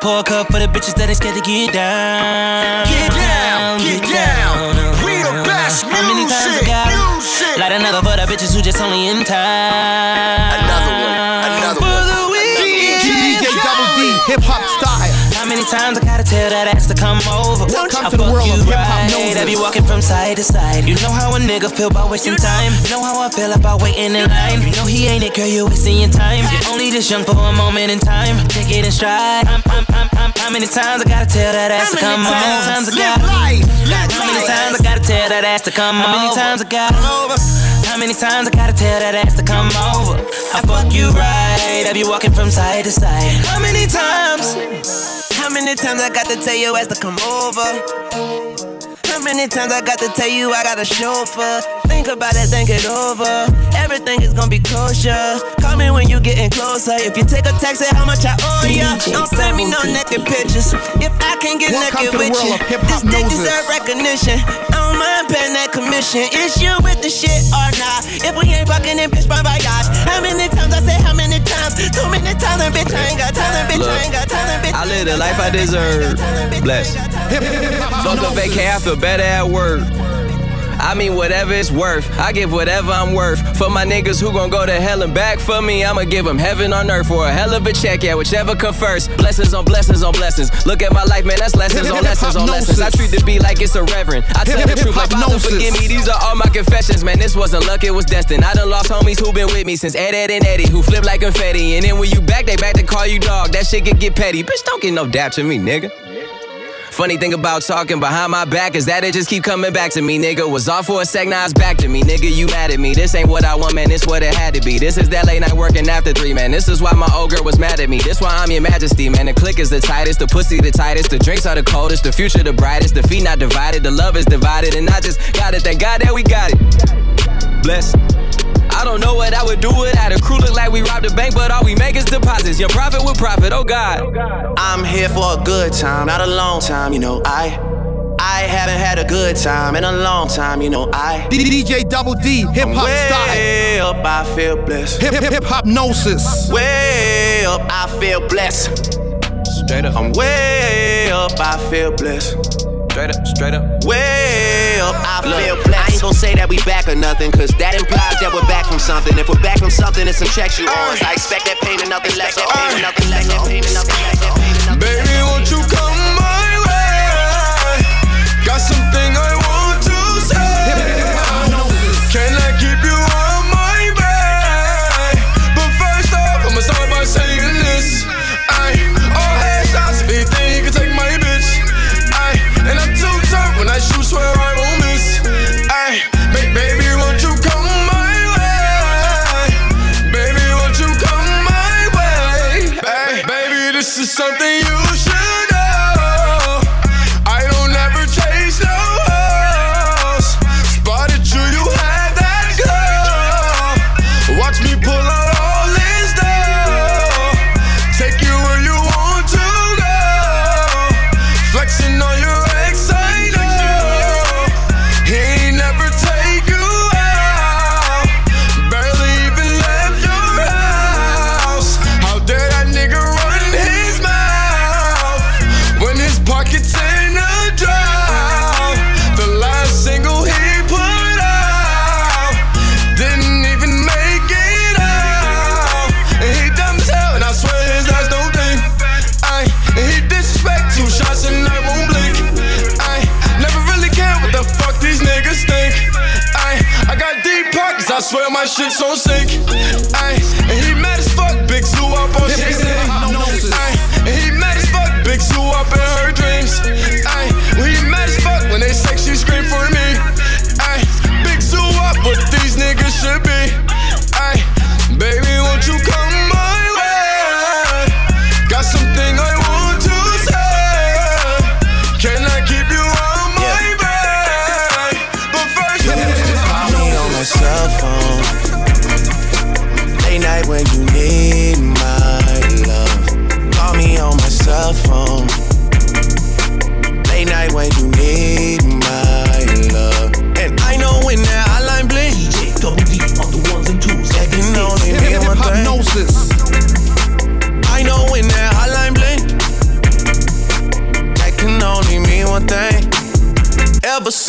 Pour a cup for the bitches that ain't scared to get down. Get down, get down. We the best How many times I music, got music. Light another for the bitches who just only in time. Another one, another For one. the. DJ Double D, hip hop style. Many times I gotta tell that ass to come over? Welcome I to the world you of hip-hop right. noses. I be walking from side to side. You know how a nigga feel about wasting time. You know how I feel about waiting in line. You know he ain't it, girl, you wasting your time. You're only this young for a moment in time. Take it in stride. I'm, I'm, I'm, I'm, how many times I gotta tell that ass to come over? How many times I gotta life, How many times I gotta tell that ass to come over? How many times I gotta How many times I gotta tell that ass to come over? I fuck you right. I be walking from side to side. How many times? How many times I got to tell your ass to come over? How many times I got to tell you I got a chauffeur? Think about it, think it over. Everything is gonna be kosher. Call me when you getting closer. If you take a taxi, how much I owe ya? Don't send me no naked pictures. If I can't get Welcome naked with you, this dick deserve recognition. I don't mind paying that commission. Is you with the shit or not? If we ain't fucking in bitch, my gosh. How many times I say how many times? Too many times, and bitch, I ain't got time, bitch, I ain't got time, bitch. I live the life I deserve. Bless. Fuck a vacay, I feel better at work. I mean, whatever it's worth. I give whatever I'm worth. For my niggas who gon' go to hell and back for me, I'ma give them heaven on earth for a hell of a check, yeah, whichever come first. Blessings on blessings on blessings. Look at my life, man, that's lessons on lessons on lessons. I treat the beat like it's a reverend. I tell the truth, like Father, forgive me. These are all my confessions, man. This wasn't luck, it was destined. I done lost homies who been with me since Ed, Edd, and Eddy, who flip like confetti. And then when you back, they back to call you dog. That shit can get petty. Bitch, don't get no dap to me, nigga. Funny thing about talking behind my back is that it just keep coming back to me, nigga. Was off for a sec, now it's back to me, nigga. You mad at me? This ain't what I want, man. This what it had to be. This is that late night working after three, man. This is why my old girl was mad at me. This why I'm your majesty, man. The click is the tightest, the pussy the tightest, the drinks are the coldest, the future the brightest, the feet not divided, the love is divided, and I just got it. Thank God that we got it. Bless. I don't know what I would do without a crew. Look like we robbed a bank, but all we make is deposits. Your profit with profit, oh God. I'm here for a good time, not a long time, you know. I I haven't had a good time in a long time, you know. I DJ Double D, hip hop style. way up, I feel blessed. Hip Hiphopnosis. Way up, I feel blessed. Straight up, I'm way up, I feel blessed. straight up, straight up. Way up, I feel blessed. I ain't gon' say that we back or nothing, cause that implies that we're back from something. If we're back from something, it's some checks you owe us. I expect that payment, nothing less. That payment, nothing less. That payment, nothing less. That payment, nothing less. Baby, won't you come my way? Got something pockets, I swear my shit's on sync.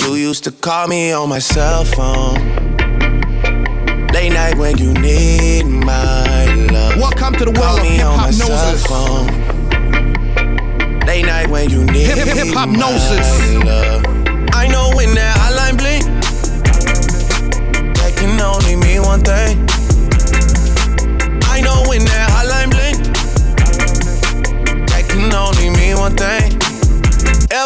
You used to call me on my cell phone. Late night when you need my love. Welcome to the world of Hiphopnosis. Late night when you need hip Hiphopnosis. I know when that hotline blink, that can only mean one thing.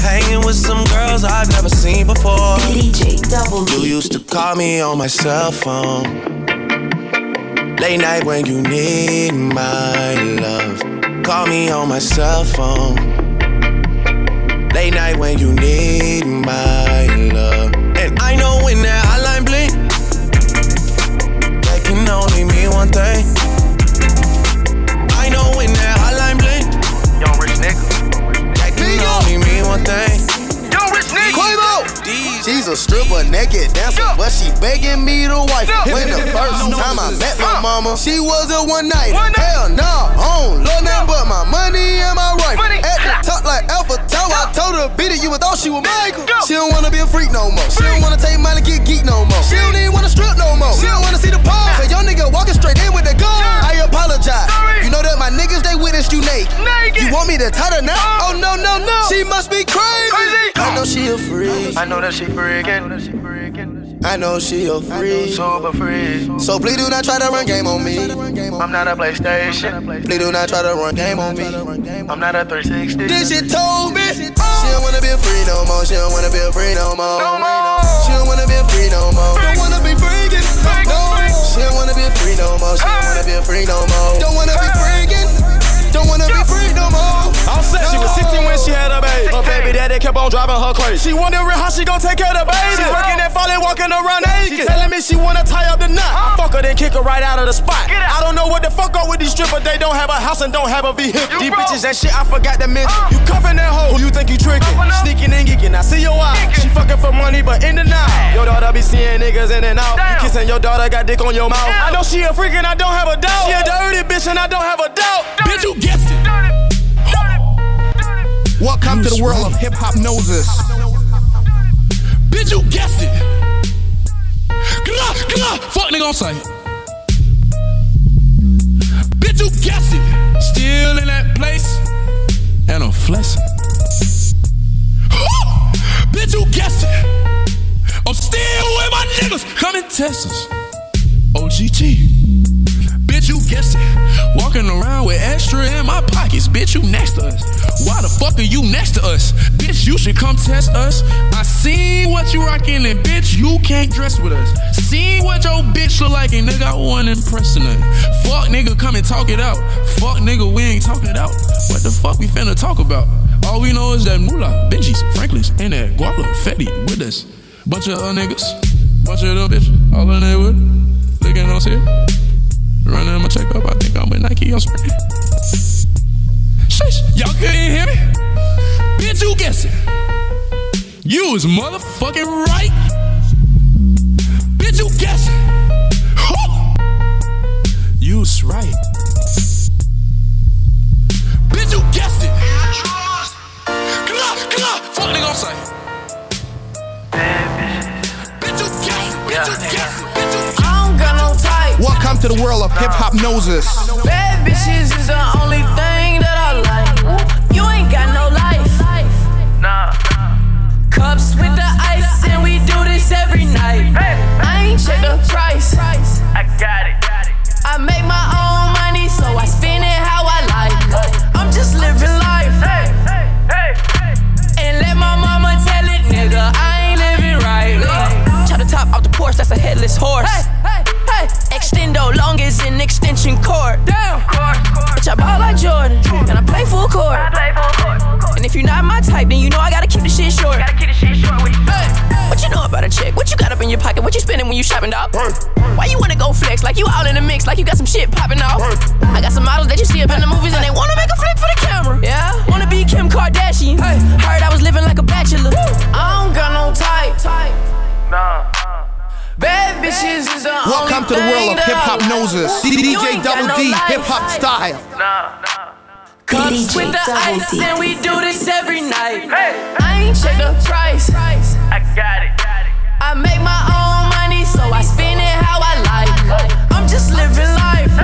Hanging with some girls I've never seen before. DJ Double You used to call me on my cell phone. Late night when you need my love call me on my cell phone. Late night when you need my love. And I know when that She's a stripper, naked dancer, yeah. but she begging me to wife. Yeah. When the first time I met my mama, she was a one night. Hell nah, I don't love nothing but my money and my rifle. Told her a beat it, you would thought she was Michael. She don't wanna be a freak no more. She don't wanna take money, get geek no more. She don't even wanna strip no more. She don't wanna see the pole. Cause your nigga walking straight in with the gun. I apologize. You know that my niggas they witnessed you naked. You want me to tie her now? Oh no no no. She must be crazy. I know she a freak. I know that she freaking. I know she a freak. Super freak. So please do not try to run game on me. I'm not a PlayStation. Please do not try to run game on me. I'm not a 360. This shit told me. She don't wanna be free no more. She don't wanna be free no more. She don't wanna be free no more. Don't wanna be freaking. No. She don't wanna be free no more. She don't wanna be free no more. Don't wanna be freaking. Don't wanna be free no more. All set, she was 16 when she had a baby. Her baby daddy kept on driving her crazy. She wondering how she gon' take care of the baby. She working and falling, walking around naked. She telling me she wanna tie up the knot. I fuck her, then kick her right out of the spot. I don't know what the fuck up with these strippers. They don't have a house and don't have a vehicle. These bitches and shit, I forgot to mention. You cuffing that hoe, who you think you tricking? Sneaking and geeking, I see your eyes. She fucking for money, but in the night. Your daughter be seeing niggas in and out. You kissing your daughter, got dick on your mouth. I know she a freak and I don't have a doubt. She a dirty bitch and I don't have a doubt. Bitch, you guessed it. Welcome to the world of Hiphopnosis. Bitch, you guessed it. Gah, gah, fuck nigga on sight. Bitch, you guessed it. Still in that place. And I'm flexing. Bitch, you guessed it. I'm still with my niggas. Come and test us. OGT. You guessed it. Walking around with extra in my pockets. Bitch, you next to us. Why the fuck are you next to us? Bitch, you should come test us. I seen what you rockin' and bitch, you can't dress with us. See what your bitch look like and nigga, I wasn't impressing her. Fuck nigga, come and talk it out. Fuck nigga, we ain't talking it out. What the fuck we finna talk about? All we know is that Moolah, Benjis, Franklin's, and that Guala, Fetty with us. Bunch of uh, niggas, bunch of little bitch, all in there with. Looking on here. Running my check up, I think I'm with Nike, I'm spraying. Shush, y'all couldn't hear me? Bitch, you guessing. You was motherfucking right. Bitch, you guessing. You was right. Bitch, you guessed it. Come on. Fuck nigga on sight. Bitch, you guessed it. Bitch, you guessed it. Welcome to the world of Hiphopnosis. Bad bitches is the only thing that I like. You ain't got no life. Nah. Cups with the ice, and we do this every night. I ain't check the price. I got it. I make my own money, so I spend it how I like. I'm just living life. And let my mama tell it, nigga, I ain't living right. Chop the top off the porch, that's a headless horse hey. Extendo long as an extension cord. Damn. Bitch, I ball like Jordan. And I play full court. And if you're not my type, then you know I gotta keep the shit short. Gotta keep the shit short with you. Hey. What you know about a chick? What you got up in your pocket? What you spending when you shopping, dog? Why you wanna go flex? Like you all in the mix, like you got some shit popping off. I got some models that you see up in the movies and they wanna make a flick for the camera. Yeah, wanna be Kim Kardashian. Heard I was living like a bachelor. I don't got no type. Nah. Bad bitches is the Welcome to the world of Hiphopnosis. DJ Double D, hip hop style. Nah. Cups with the ice, and we do this every night. I ain't check the price. I got it. I make my own money, so I spend it how I like. I'm just living life.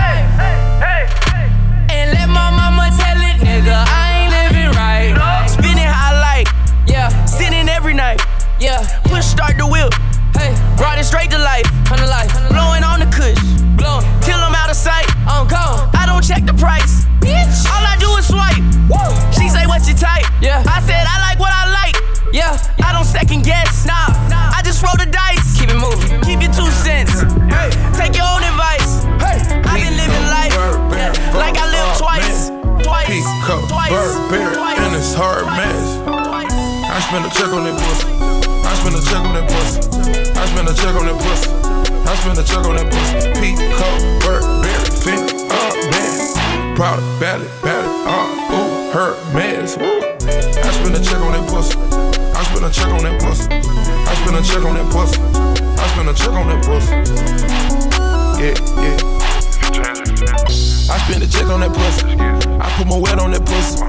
And let my mama tell it, nigga, I ain't living right. Spend it how I like. Yeah, sinning every night. Yeah, push start the wheel. Brought it straight to life. The life. Blowing on the kush. Blowing till I'm out of sight. Oh, I'm gone. I don't check the price. Bitch. All I do is swipe. Woo. She say, what your type? Yeah. I said, I like what I like. Yeah. I don't second guess. Nah. nah. I just roll the dice. Keep it moving. Keep your two cents. Hey. Take your own advice. Hey. I've been living life yeah, like I lived twice. Twice. Peacock, Twice. Burberry, Twice. and it's hard mess. I spend a check on that pussy. I spend a check on that pussy. I spend a check on that pussy. I spend a check on that pussy. Peacock, Burberry, fin, uh, man. Proud of ballot, ballot, uh, ooh, her mess. I spend a check on that pussy. I spend a check on that pussy. I spend a check on that pussy. I spend a check on that pussy. Yeah, yeah. I spend a check on that pussy. I put my wet on that pussy.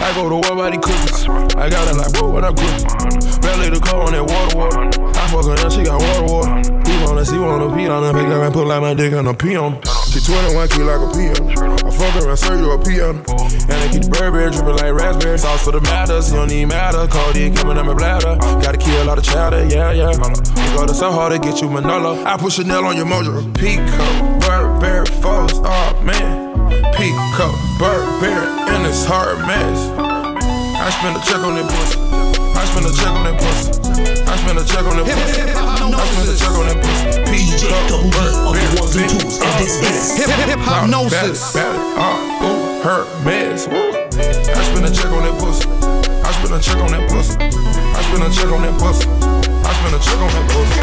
I go to war by the cookies. I got it like, whoa, what I cook? Belly the car on that water, water. I fuck her and she got water, water. He wanna see, wanna pee on her. Pick up and put like my dick on a pee on. She 21 key like a piano. I fuck her and serve you a piano. And I keep the Burberry dripping like raspberry. Sauce for the matters, you don't need matter. Codeine coming in my bladder. Gotta kill all the chatter, yeah, yeah. We go to so hard to get you Manolo. I put Chanel on your mojo. Pico, Burberry, Foes, oh man. Pico, Burberry, and it's hard mess. I spend a check on that pussy. I spend a check on that pussy. I spend a check on that pussy. I spend a check on that pussy. Pico, Burberry, Benz, uh, Benz. Hip hip hip hop Ballot, noses. ballot, uh, ooh, her mess. I spend a check on that pussy. I spend a check on that pussy. I spend a check on that pussy. I spend a check on that pussy.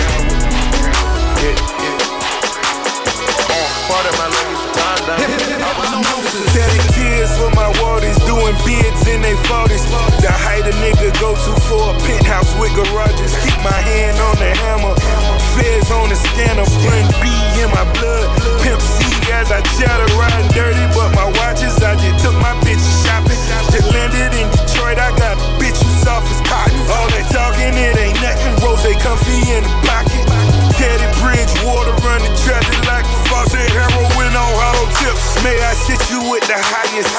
Yeah. Part of my down. Daddy kids my doing bids in they 40s. The height a nigga go to for a penthouse with garages. Keep my hand on the hammer. Feds on the scanner, bring B in my blood. Pimp C as I chatter, riding dirty, but my watches, I just took my bitches shopping. Just landed in Detroit, I got a bitch who's soft as cotton. All that talking, it ain't nothing. Rose they comfy in the pocket. Teddy Bridge, water running traffic like the faucet. Heroin on hollow tips. May I sit you with the highest?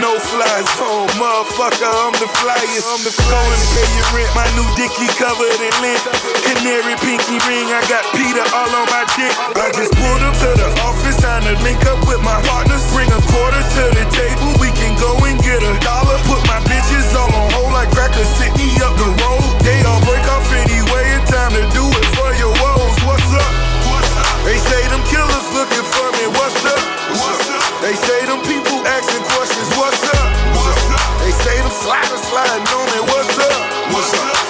No fly zone, oh, motherfucker. I'm the flyest. I'm the Go and pay your rent. My new dicky covered in lint. Canary pinky ring. I got Peter all on my dick. I just pulled up to the office. Time to link up with my partners. Bring a quarter to the table. We can go and get a dollar. Put my bitches all on hold like crackers. Sit me up the road. They all break off anyway. It's time to do killers looking for me. What's up? They say them people asking questions. What's up? They say them sliders sliding on me. What's up?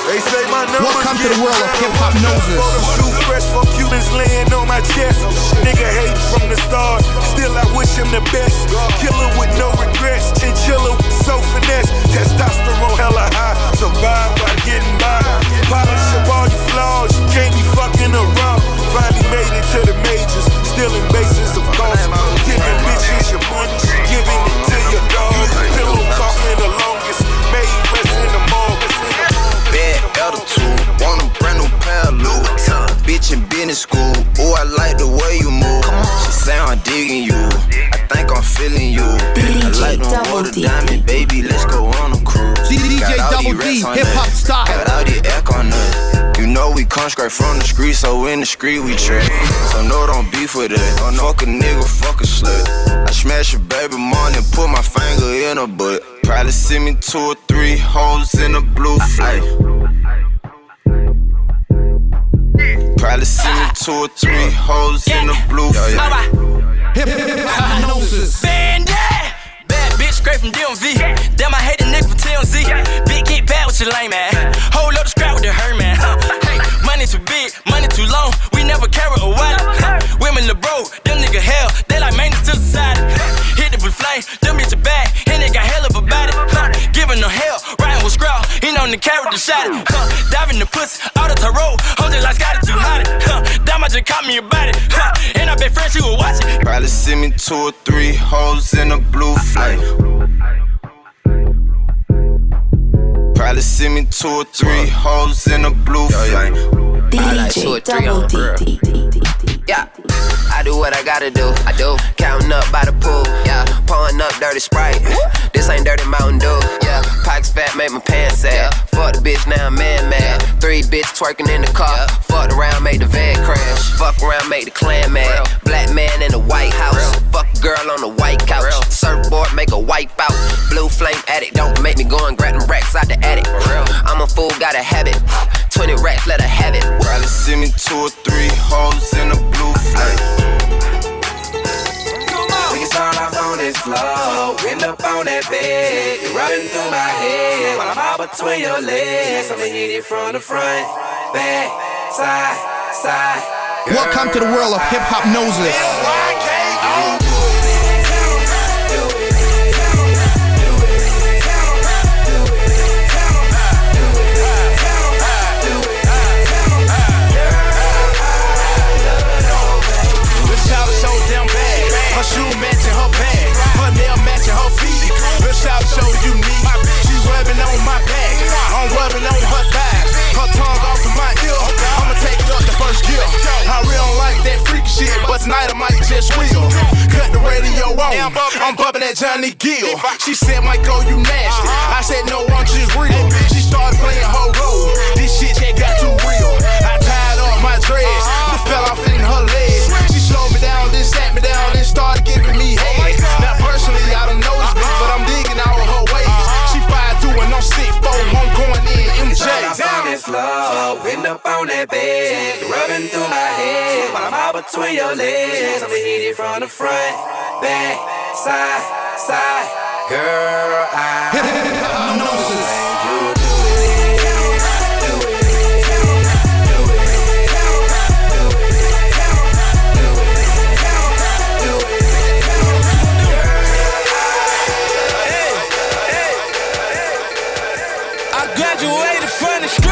They say my numbers Welcome to the world of Hiphopnosis. Cubans laying on my chest. Nigga hate from the start. Still I wish him the best. Killer with no regrets. Chinchilla with so finesse. Testosterone hella high. Survive by getting by. Polish up all your flaws. You can't be fucking around. Finally made it to the majors. Still in bases of course. Giving bitches your. Giving it to your. Pillow the longest. Made in the. Bad attitude, Bitch in business school, ooh, I like the way you move. She say I'm digging you, I think I'm feeling you. I like them water diamond, baby, let's go on a cruise. DJ Got Double D, hip hop style. Got all the eck on us. You know we come straight from the street, so in the street we trip. So no, don't beef with it. Fuck a nigga, fuck a slut. I smash a baby money, put my finger in her butt. Probably send me two or three hoes in a blue flight. Probably see me two or three hoes in the blue flame. Hiphopnosis. Bandit. Bad bitch straight from DMV. Damn, I hate the nigga from TMZ. Big get bad with your lame man. Hold up the scrap with the her man. Hey, money too big, money too long. We never carry a wallet. Women the bro, them nigga hell. They like maintenance to society. Hit the blue flame, them bitch a bad. And they got hell of a body. Giving them hell, riding with. He know the carry the shot. Huh, diving the pussy, out of tarot. Hold it like Scotty too hot. Huh, Dama just caught me about it. Huh, and I bet friends she was watching. Probably see me two or three hoes in the blue flame. Probably see me two or three hoes in the blue flame. DJ Double D. Yeah, I do what I gotta do. I do. Counting up by the pool. Yeah, pouring up dirty sprite. This ain't dirty Mountain Dew. Yeah, Pikes fat make my pants sad. Fuck the bitch now I'm man mad. Three bitch twerking in the car. Fucked around make the van crash. Fuck around make the clan mad. Black man in the White House. Fuck a girl on the white couch. Surfboard make a wipe out. Blue flame addict. Don't make me go and grab them racks out the attic. I'm a fool, got a habit. 20 racks, let her have it. Probably see me two or three hoes in the blue flame. We can start off on this floor, end up on that bed. You're through my head while I'm all between your legs. I'ma hit it from the front, back. Welcome to the world of Hiphopnosis. Tonight I might just will. Cut the radio on. I'm bumping that Johnny Gill. She said, Michael, you nasty. I said, no, I'm just real. She started playing her role. This shit just got too real. I tied up my dreads. The fell off in her legs. Floor, end up on that bed. Rubbing through my head while I'm all between your legs. I'ma hit it from the front, back, side, side. Girl, I. I graduated from the streets.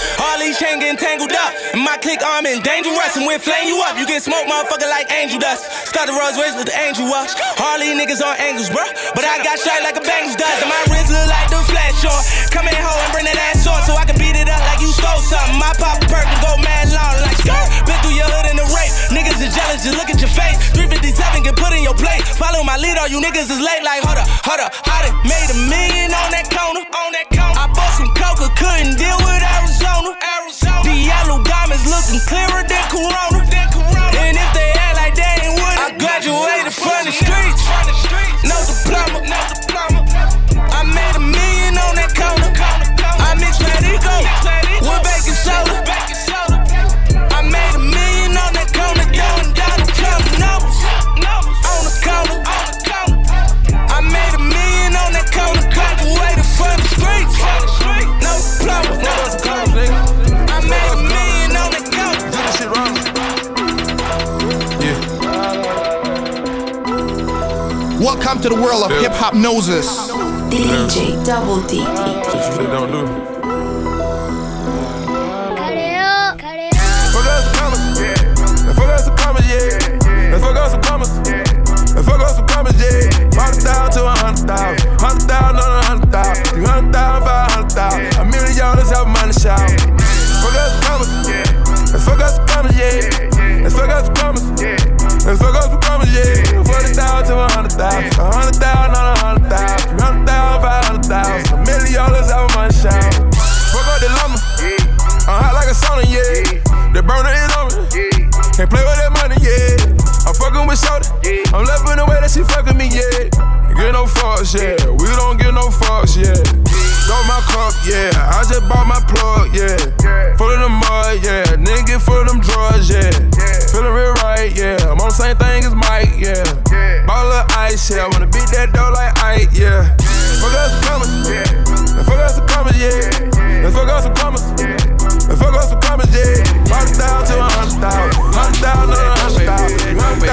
All getting tangled up. And my click arm is dangerous. And we'll flame you up. You get smoked, motherfucker, like angel dust. Start the Rolls Royce with the angel up. Harley niggas on angles, bruh. But I got shot like a Bengals does. And my wrist look like the flash on. Come in hoe and bring that ass on so I can beat it up like you stole something. My pop perk and go mad long like skirt. Been through your hood in the rape. Niggas is jealous, just look at your face. 357 get put in your plate. Follow my lead, all you niggas is late like hold up, hold up. I done made a million on that corner. On that corner. I bought some coca, couldn't deal with Arizona. Arizona. Yellow diamonds looking clearer than Corona. Welcome to the world of yeah. Hiphopnosis. DJ. Double D. Fuck off some commas, fuck us some commas, yeah. And fuck us some commas, fuck us some commas, yeah. Hundred thousand to a hundred thousand, hundred thousand on a. A million money. Fuck some commas, fuck some commas, yeah. Fuck some commas, fuck some commas thousand, a hundred thousand on a hundred thousand, three hundred thousand, five hundred thousand, a million dollars out of my shower. Fuck up the lumber, I'm hot like a sauna, yeah. The burner is on can't play with that money, yeah. I'm fucking with Shorty, I'm loving the way that she fucking me, yeah. Get no fucks, yeah. We don't get no fucks, yeah. Got my cup, yeah. I just bought my plug, yeah. Full of the mud, yeah. Nigga, full of them drugs, yeah. Feeling real right, yeah. I'm on the same thing as Mike, yeah. Ice, yeah. Wanna beat that dough like Ike, yeah. Fuck us some commas, yeah. Fuck us some commas, yeah. Fuck us some commas. Fuck us some commas, yeah. Hundred thousand to a hundred thousand. Hundred thousand to a hundred thousand. Hundred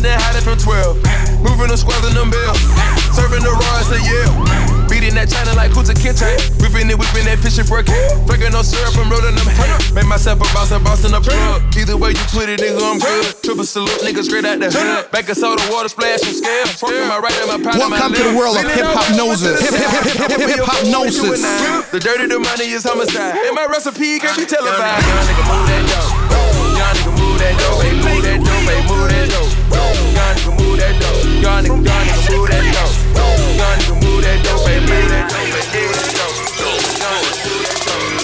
Session and hiding from 12. Moving the squads in them bills. Serving the raw as a yell. Beating that China like Kunta Kinte. Whipping it, whipping that fishing for a cat. Drinking no syrup and rolling them hay. Make myself a boss, a boss in the plug. Either way you put it, nigga, I'm good. Triple salute, nigga, straight out the hood. Back of soda, water splash from scale. Fucking my right and my pound Welcome to the world of Hiphopnosis. Hip hop noses. The dirty, the money is homicide. And my recipe can't be televised. Young nigga, move that dope. Young nigga, move that dope. Hey, move that dope. Hey, move that dope. Young nigga, move that dope. Nigga, nigga, move that dope. Nigga, move that dope. Hey, move that dope. Hey, move that dope.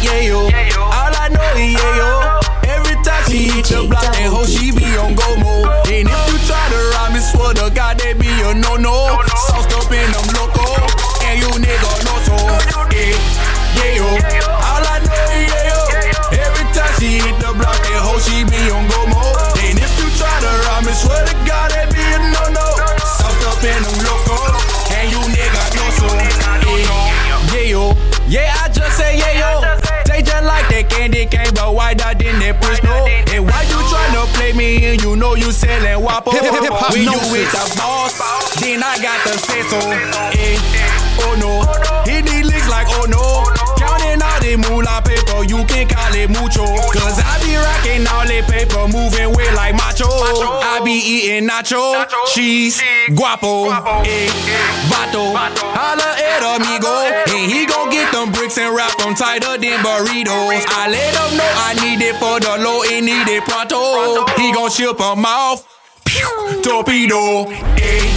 Yeah, yo. All I know is yeah, yo. Every time she hit the block, that hoe she be on go mode. And if you try to rob me, swear to God, that be a no no. Sauced up in them loco, and you nigga know so. Yeah, yeah, yo. All I know is yeah, yo. Every time she hit the block, that hoe she be on go mode. Swear to God, that be a no no. Sauced up in them loco, and you nigga know so. Yeah, yo. Yeah, I just say yeah, yo. They just like that candy cane, but why that in that push no? And why you tryna play me and you know you selling wapo? When you with the boss, then I got the say so. Eh, oh no, hit these licks like oh no. Counting all the moolah paper, you can call it mucho. Cause I be rocking all the paper, moving weight like macho. I be eating nacho, cheese, guapo, eh, vato. Holla at amigo, and he gon' get them bricks and wrap them tighter than burritos. I let him know I need it for the low and need it pronto. He gon' ship 'em off. Pew, torpedo, eh,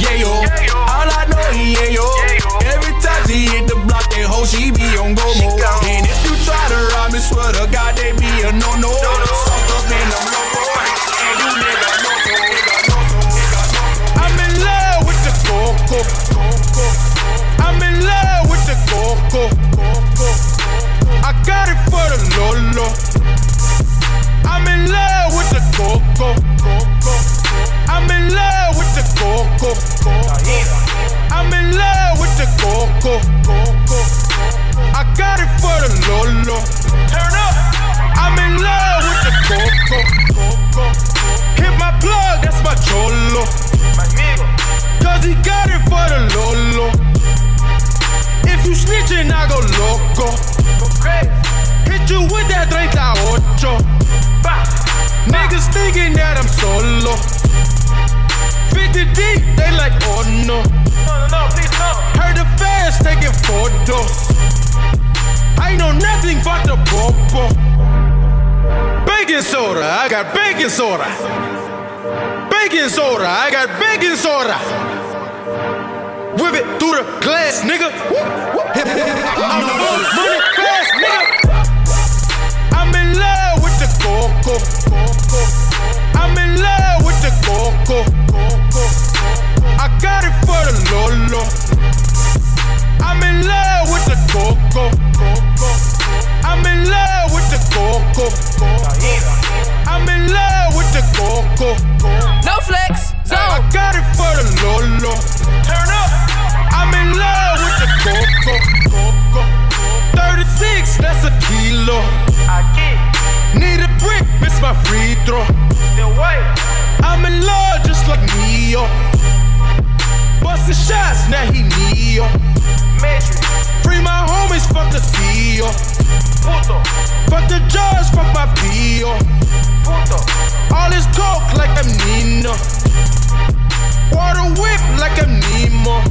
yeah yo. All I know yeah yo. Every time she hit the block, that hoe she be on go mode. To swear to God, they be a no no. Soft up in them loco, and you nigga know. I'm in love with the coco. I'm in love with the coco. I got it for the Lolo. I'm in love with the coco. I'm in love with the coco. I'm in love with the coco. I got it for the Lolo. Turn up. I'm in love with the coco. Hit my plug, that's my cholo. Cause he got it for the Lolo. If you snitching, I go loco. Hit you with that 38. Niggas thinking that I'm solo. 50 deep, they like, oh no. No, no, please no. Heard the fans taking photos. I know nothing but the popo. Baking soda, I got baking soda. Baking soda, I got baking soda. Whip it through the glass, nigga. I'm the money fast, nigga. Coco. I'm in love with the coco. I got it for the Lolo. I'm in love with the coco. I'm in love with the coco. I'm in love with the coco. No flex, zone. I got it for the Lolo. Turn up. I'm in love with the coco. 36, that's a kilo. Need a brick, miss my free throw. I'm in love just like Neo. Bustin' shots, now he Neo. Free my homies, fuck the CEO. Fuck the judge, fuck my PO. All this coke like I'm Nino. Water whip like I'm Nemo.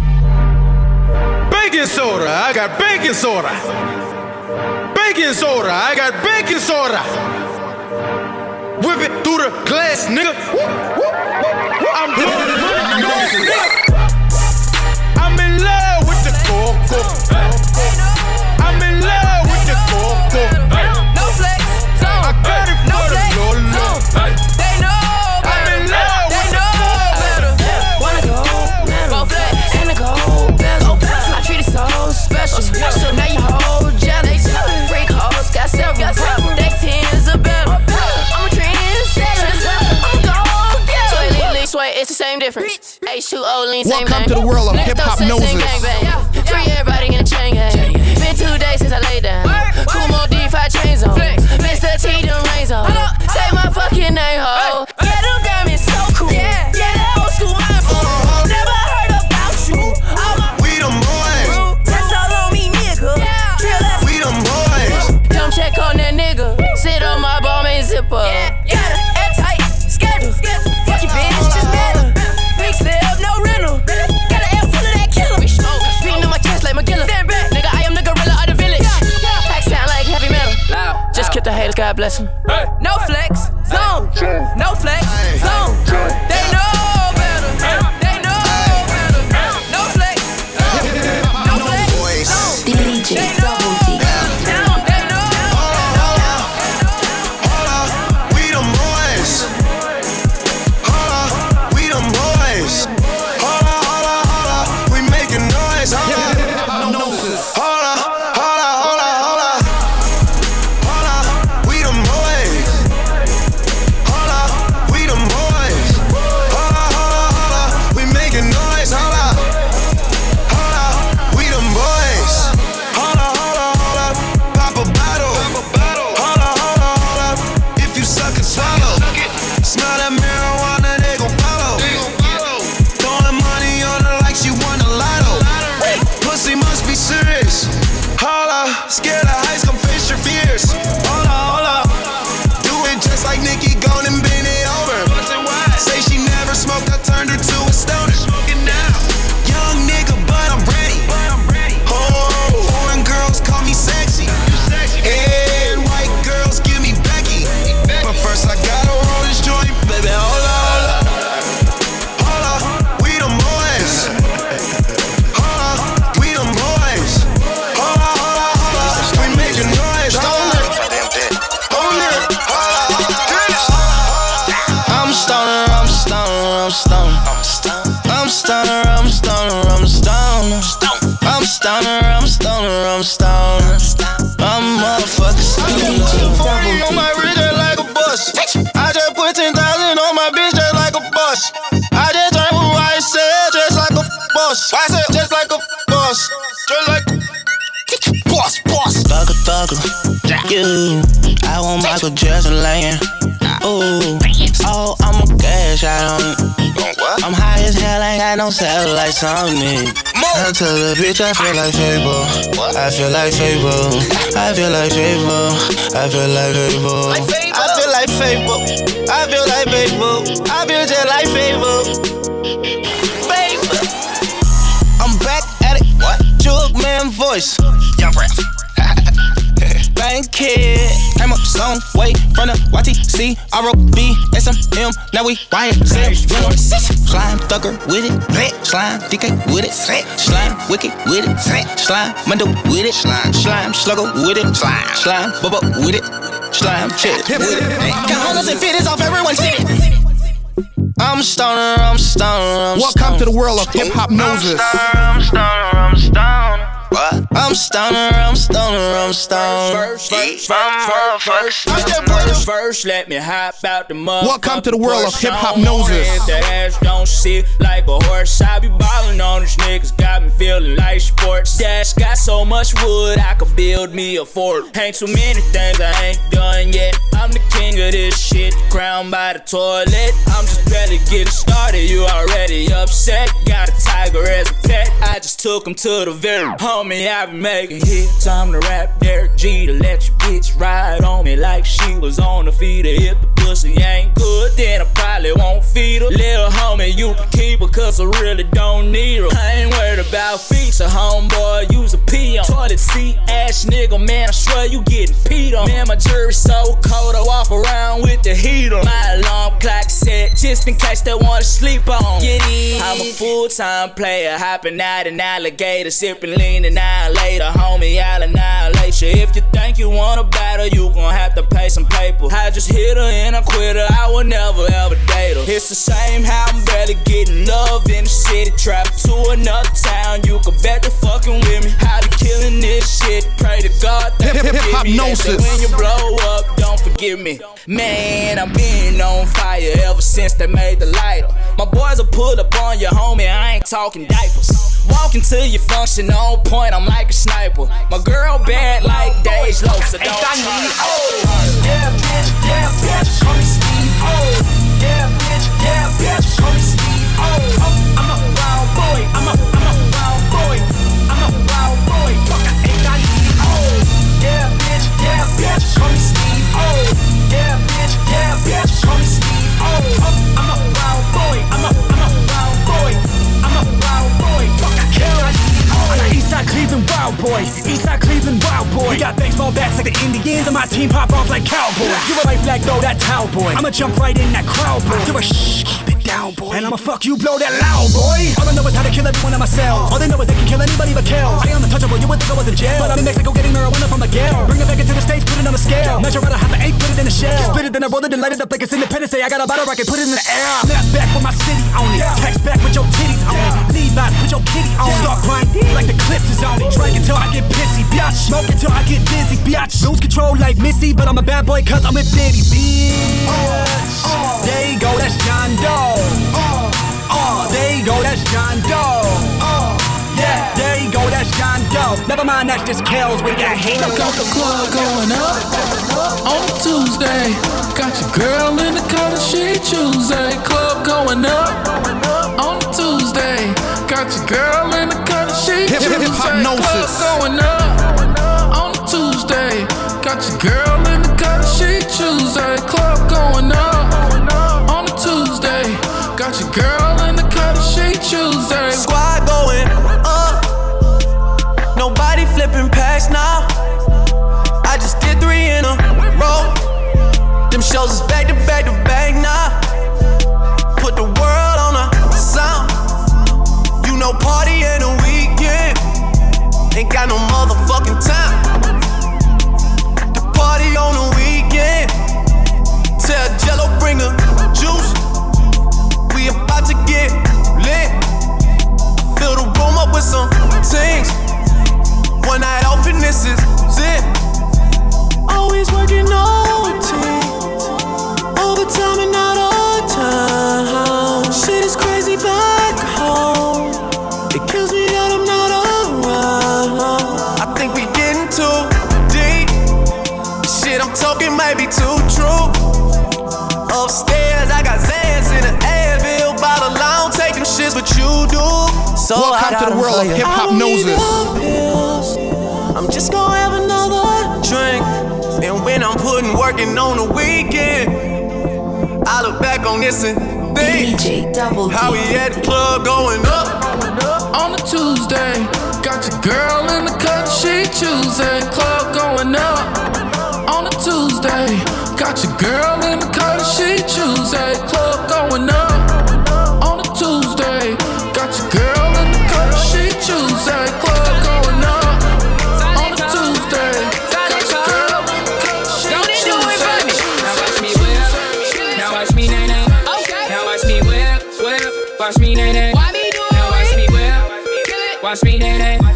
baking soda. I got baking soda. Baking soda. I got baking soda. Whip it through the glass, nigga. I'm blowing money, nigga. I'm in love with the coco. I'm in love with the coco. No flex. I got it for the Lolo. They know same difference. H2O, lean, same Welcome name. to the world of hip-hop up, same, same noses. gangbang. Free everybody in the chain gang. Been two days since I laid down. Kumo D5 chains on. Mr. T, them rains on. Say my fucking name, ho. Yeah, them diamonds so cool. Yeah, that old school iPhone. Uh-huh. Never heard about you. All my We them boys. That's all on me, nigga. Drill that. We them boys. Come check on that nigga. Sit on my ball, main zipper. Got God bless them. No flex, zone. No flex, zone. Satellites on me. I tell the bitch I feel like Fable. I feel like Fable. I feel like Fable. I feel like Fable. I feel like Fable. I way from the YTC, ROB, SMM. Now we YSL. Slime thugger with it. Slime DK with it. Slime wicked with it. Slime Mundo with it. Slime slime slugger with it. Slime slime bubba with it. Slime chick with it. Got hundreds and fifties off everyone's city. I'm stoner, I'm stoner, I'm stoner. Welcome to the world of Hiphopnosis. I'm stoner, I'm stoner. What? I'm stoner, I'm stoner, I'm stoner. First, first, first, first, first, first, first, let me hop out the mud. Welcome to the world of Hiphopnosis. If that ass don't sit like a horse, I be ballin' on these niggas. Got me feeling like sports. Dash got so much wood, I could build me a fort. Ain't too many things I ain't done yet. I'm the king of this shit, crowned by the toilet. I'm just barely getting started, you already upset. Got a tiger as a pet, I just took him to the very homie. I be making hits. Time to rap Derek G to let your bitch ride on me like she was on the feeder. If the pussy ain't good, then I probably won't feed her. Little homie, you can keep her, cause I really don't need her. I ain't worried about feature, homeboy, use a pee on. Toilet seat ass nigga, man, I swear you getting peed on. Man, my jury so cold, I walk around with the heater. My alarm clock set, just in case they wanna sleep on. Get. I'm a full time player, hopping out an alligator, sipping lean and later, homie, I'll annihilate you. If you think you wanna battle, you gon' have to pay some paper. I just hit her and I quit her, I will never ever date her. It's the same how I'm barely getting love in the city. Travel to another town, you can bet the fucking with me. How be killing this shit, pray to God that Hip- hip- me. They say hypnosis. When you blow up, don't forgive me. Man, I'm being on fire ever since they made the lighter. My boys will pull up on your homie, I ain't talking diapers. Walking to your function on point, I'm like a sniper. My girl bad like Dej Loaf, so don't try. Yeah, bitch, yeah, bitch, call me Steve O. Yeah, bitch, yeah, bitch, call me Steve O. Oh, I'm a wild boy, I'm a, I'm a wild boy. I'm a wild boy, fuck, I ain't got need. Oh, yeah, bitch, yeah, bitch, call me Steve O. Yeah, bitch, yeah, bitch, call me Steve O. Oh, I'm a Cleveland wild boy. Eastside Cleveland wild boy. We got baseball bats like the Indians, and my team pop off like cowboys. You a right flag, throw that towel boy. I'ma jump right in that crowd boy. Do a shh, keep it down boy. And I'ma fuck you, blow that loud boy. All I know is how to kill everyone in my cell. All they know is they can kill anybody but kill. I am untouchable, you would think I was in jail. But I'm in Mexico getting marijuana from Miguel. Bring it back into the States, put it on a scale. Measure out a half an eighth, put it in a shell. Split it, then I roll it and light it up like it's Independence Day. I got a bottle rocket, put it in the air. Snap back with my city on it. Text back with your titties on it. Levi's, put your kitty on. Start grinding like the clips is on. Drink until I get pissy, biatch. Smoke until I get dizzy, biatch. Lose control like Missy, but I'm a bad boy cause I'm with Diddy, bitch. Oh. There you go, that's John Doe. Oh, oh there you go, that's John Doe. Oh. Yeah, there you go, that's John Doe. Never mind, that's just Kells. We got hands. Got the club going up on Tuesday. Got your girl in the that she Tuesday. Club going up on Tuesday. Got your girl in the that she Hip- hip- Tuesday. hypnosis. Club going up on Tuesday. Got your girl with some things. One night off and this is it. Always working OT. So I Welcome got to the them world for of you. hip I don't need hypnosis. no pills. I'm just gonna have another drink. And when I'm putting working on the weekend, I look back on this and think how we at the club going up. on a Tuesday. Got your girl in the cut, she Tuesday. Club going up on a Tuesday. Got your girl in the cut, she Tuesday. Club going up speed it.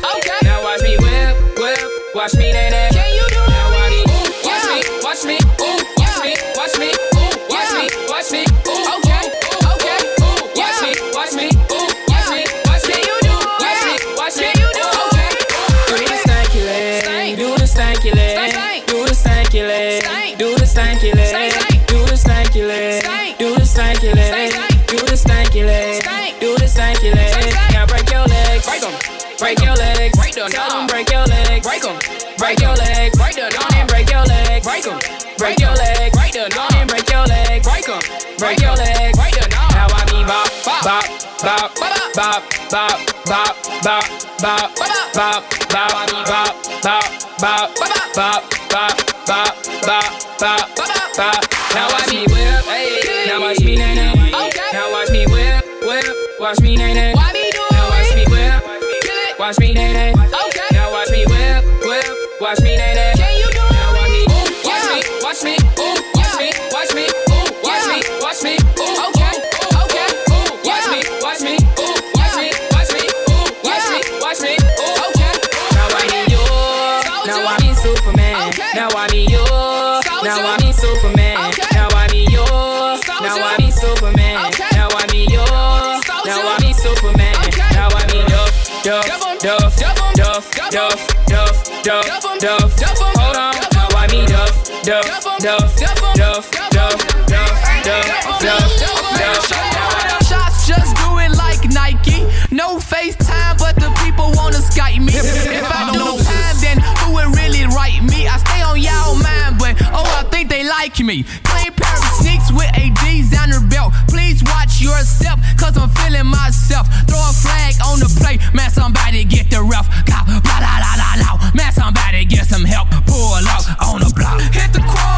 Break 'em. Break your legs. Break the down and break your legs. Break 'em. Break your legs. Break the down. Now I mean bop, bop, bop, bop. bop, bop, bop, bop, bop, bop, bop, bop, bop, bop, bop, bop, bop, bop, bop, bop, bop. Now watch me whip. Now watch me nay nay. Now watch me whip, whip. Watch me nay nay. Now watch me whip. Watch me nay nay. Now watch me whip, whip. Watch me nay nay. Duff, Duff, Duff, Duff, Duff, Duff. Hold on. Now I need Duff, Duff, Duff, Duff, Duff, Duff, Duff, Duff, Duff. Shots just do it like Nike. No FaceTime, but the people wanna Skype me. If I do time, then who would really write me? I stay on y'all mind, but oh, I think they like me. Clean pair of sneaks with a designer belt. Please watch your step, cause I'm feeling myself. Throw a flag on the plate, man, somebody get the ref. Blah, blah, la, la, la, la. Man, somebody get some help. Pull up on the block. Hit the quad,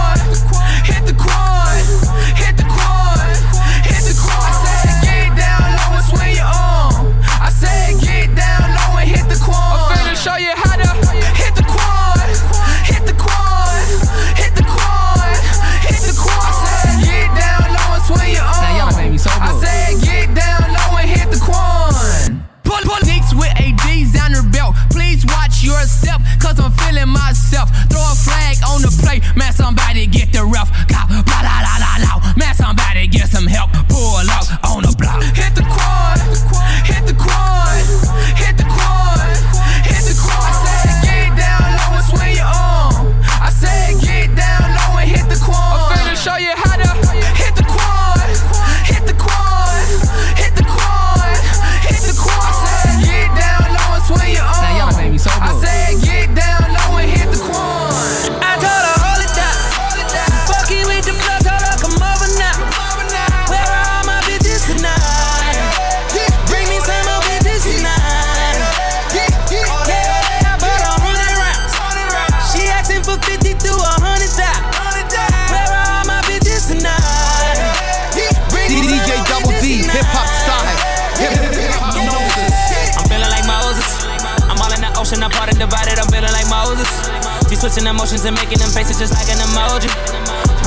switching emotions and making them faces just like an emoji.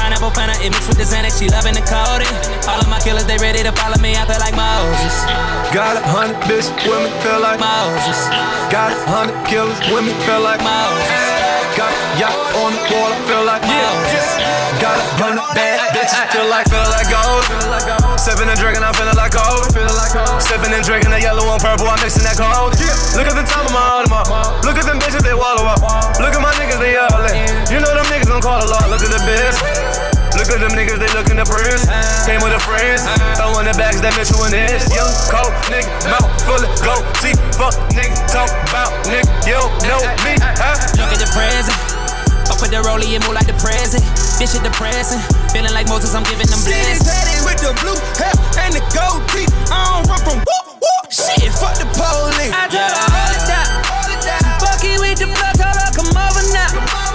Pineapple Fanta, it mixed with the Xanax, she loving the codeine. All of my killers, they ready to follow me. I feel like Moses. Got a hundred bitch women feel like Moses. Got a hundred killers women feel like Moses. Got yacht on the wall, I feel like Moses. Got a hundred bad bitches feel like feel like gold. Sipping and drinking, I'm feeling like gold. Sipping and drinking the yellow and purple, I'm mixing that cold. Look at the top of my Audemars. Uh. Look at them bitches, they wallow up. Look at my niggas, they yelling. You know them niggas don't call a lot. Look at the bitch. Look at them niggas, they looking the prince. Came with a friends. Throwing the bags that Mitchell and this. Young, cold, nigga, mouth full of gold. See, fuck, nigga, talk about, nigga, you know me, huh? Look at the present. Up with the rollie and move like the present. This shit depressing. Feeling like Moses, I'm giving them blessings. Daddy with the blue hair and the gold teeth. I don't run from whoop whoop. Shit, fuck the police. I told her hold it down. Fuck it with the blood, told her come over now.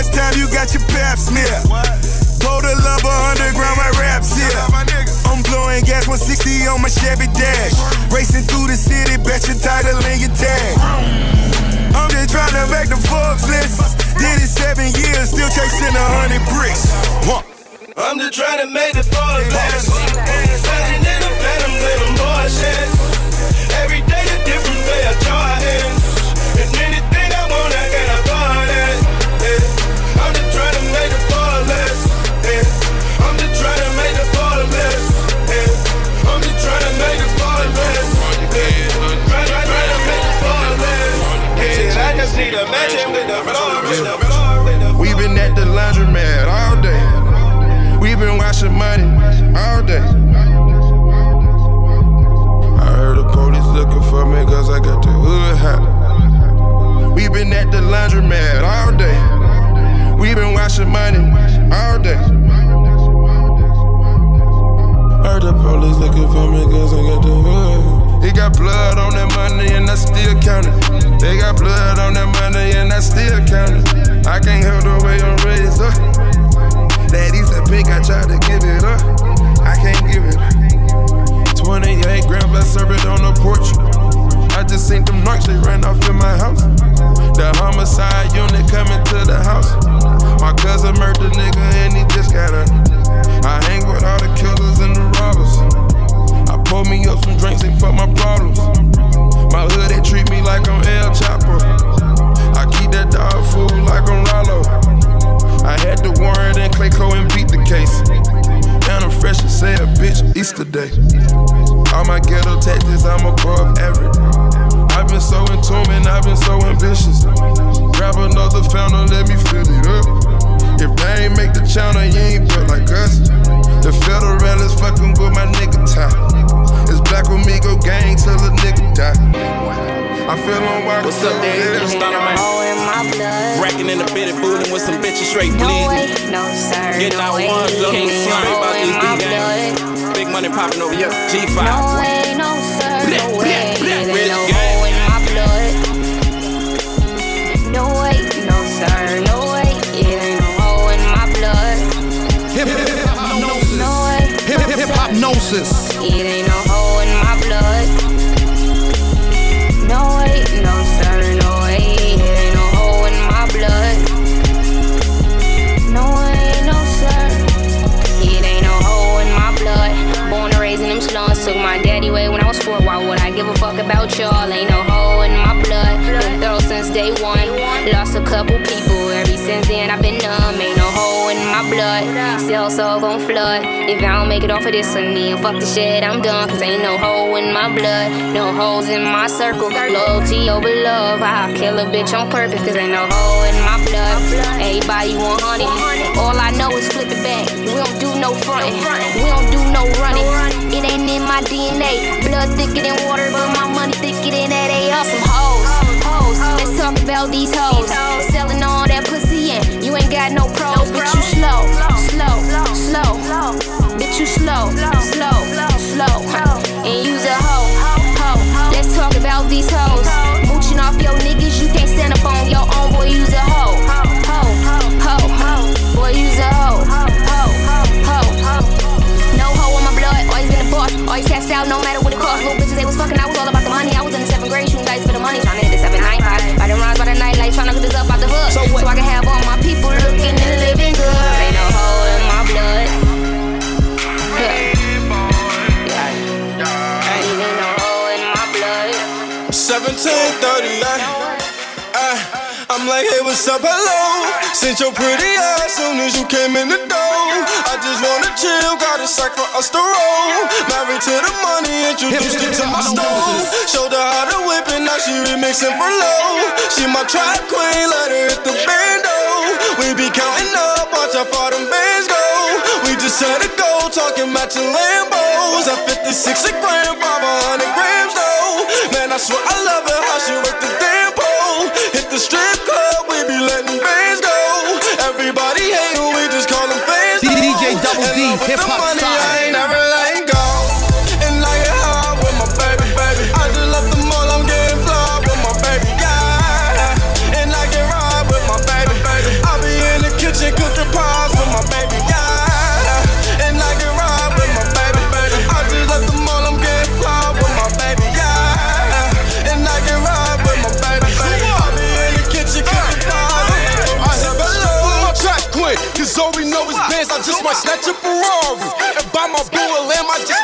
Last time you got your pap smear? The lover underground, my raps here. I'm blowing gas 160 on my Chevy Dash. Racing through the city, bet your title and your tag. I'm just trying to make the Forbes list. Did it seven years, still chasing a hundred bricks. Huh. I'm just trying to make the Forbes list. Standing in the phantom, play them bullshit. The floor. With the floor. We been at the laundromat all day. We been washing money all day. I heard the police looking for me cause I got the hood hot. We been at the laundromat all day. We been washing money all day. I heard the police looking for me cause I got the hood. He got blood on that money and I still count it. They got blood on that money and I still count it. I can't help the way I'm raised up. Daddy's a pink, I tried to give it up. I can't give it up. 28 grams, I serve it on the porch. I just seen them knocks, they ran off in my house. The homicide unit coming to the house. My cousin murdered a nigga and he just got out. I hang with all the killers and the robbers. Pour me up some drinks and fuck my problems. My hood, they treat me like I'm El Chapo. I keep that dog food like I'm Rollo. I had the warrant and Clayco and beat the case. And I'm fresh as say a bitch Easter day. All my ghetto tactics, I'm above average. I've been so in tune and I've been so ambitious. Grab another fountain, let me fill it up. If they ain't make the channel, you ain't built like us. The federal is fucking with my nigga tie. It's black with me, go gang till a nigga die. I feel on why What's up, Dave? Stunner man. Oh, Racking in the bitty booty with some bitches straight bleed. No, way, no sir. Get no out way. ones up Can't straight go Oh, about in these my D gang. Big money popping over here. G5. No way, no sir, no way. It ain't Rich no gang. hole in my blood. No about y'all? Ain't no hole in my blood. Been thorough since day one. Lost a couple people. Ever since then, I've been numb. Ain't no hole in my blood. Still so gon' flood. If I don't make it off of this one, then fuck the shit. I'm done. Cause ain't no hole in my blood. No holes in my circle. Loyalty over love. I'll kill a bitch on purpose. Cause ain't no hole in my blood. Everybody 100. All I know is flip it back. We don't do no frontin'. We don't do no running. In my DNA. Blood thicker than water, but my money thicker than that. They are some hoes. Let's talk about these hoes. Selling all that pussy and you ain't got no pros. Bitch, you slow. Slow. Slow. Bitch, you slow. Slow. Slow. And use a hoe. Let's talk about these hoes. Mooching off your niggas, you can't stand up on your own. Boy, use a hoe. Hoe. Hoe. Boy, use a hoe. Hoe. Hoe. No Always cashed out, no matter what it cost. Little bitches, they was fucking, I was all about the money. I was in the seventh grade, shooting dice for the money. Trying to hit the 795. By the runs by the night, like trying to get this up out the hood. So, I can have all my like, hey, what's up, hello? Since your pretty ass soon as you came in the door. I just wanna chill, got a sack for us to roll. Married to the money, introduced her to my stove. Showed her how to whip it, now she remixing for low. She my trap queen, let her hit the bando. We be counting up, watch how far them bands go. We just set a goal, talking matching Lambos. At 56 a gram, 500 grams though. Man, I swear I love her, how she work the damn pole. Hip hop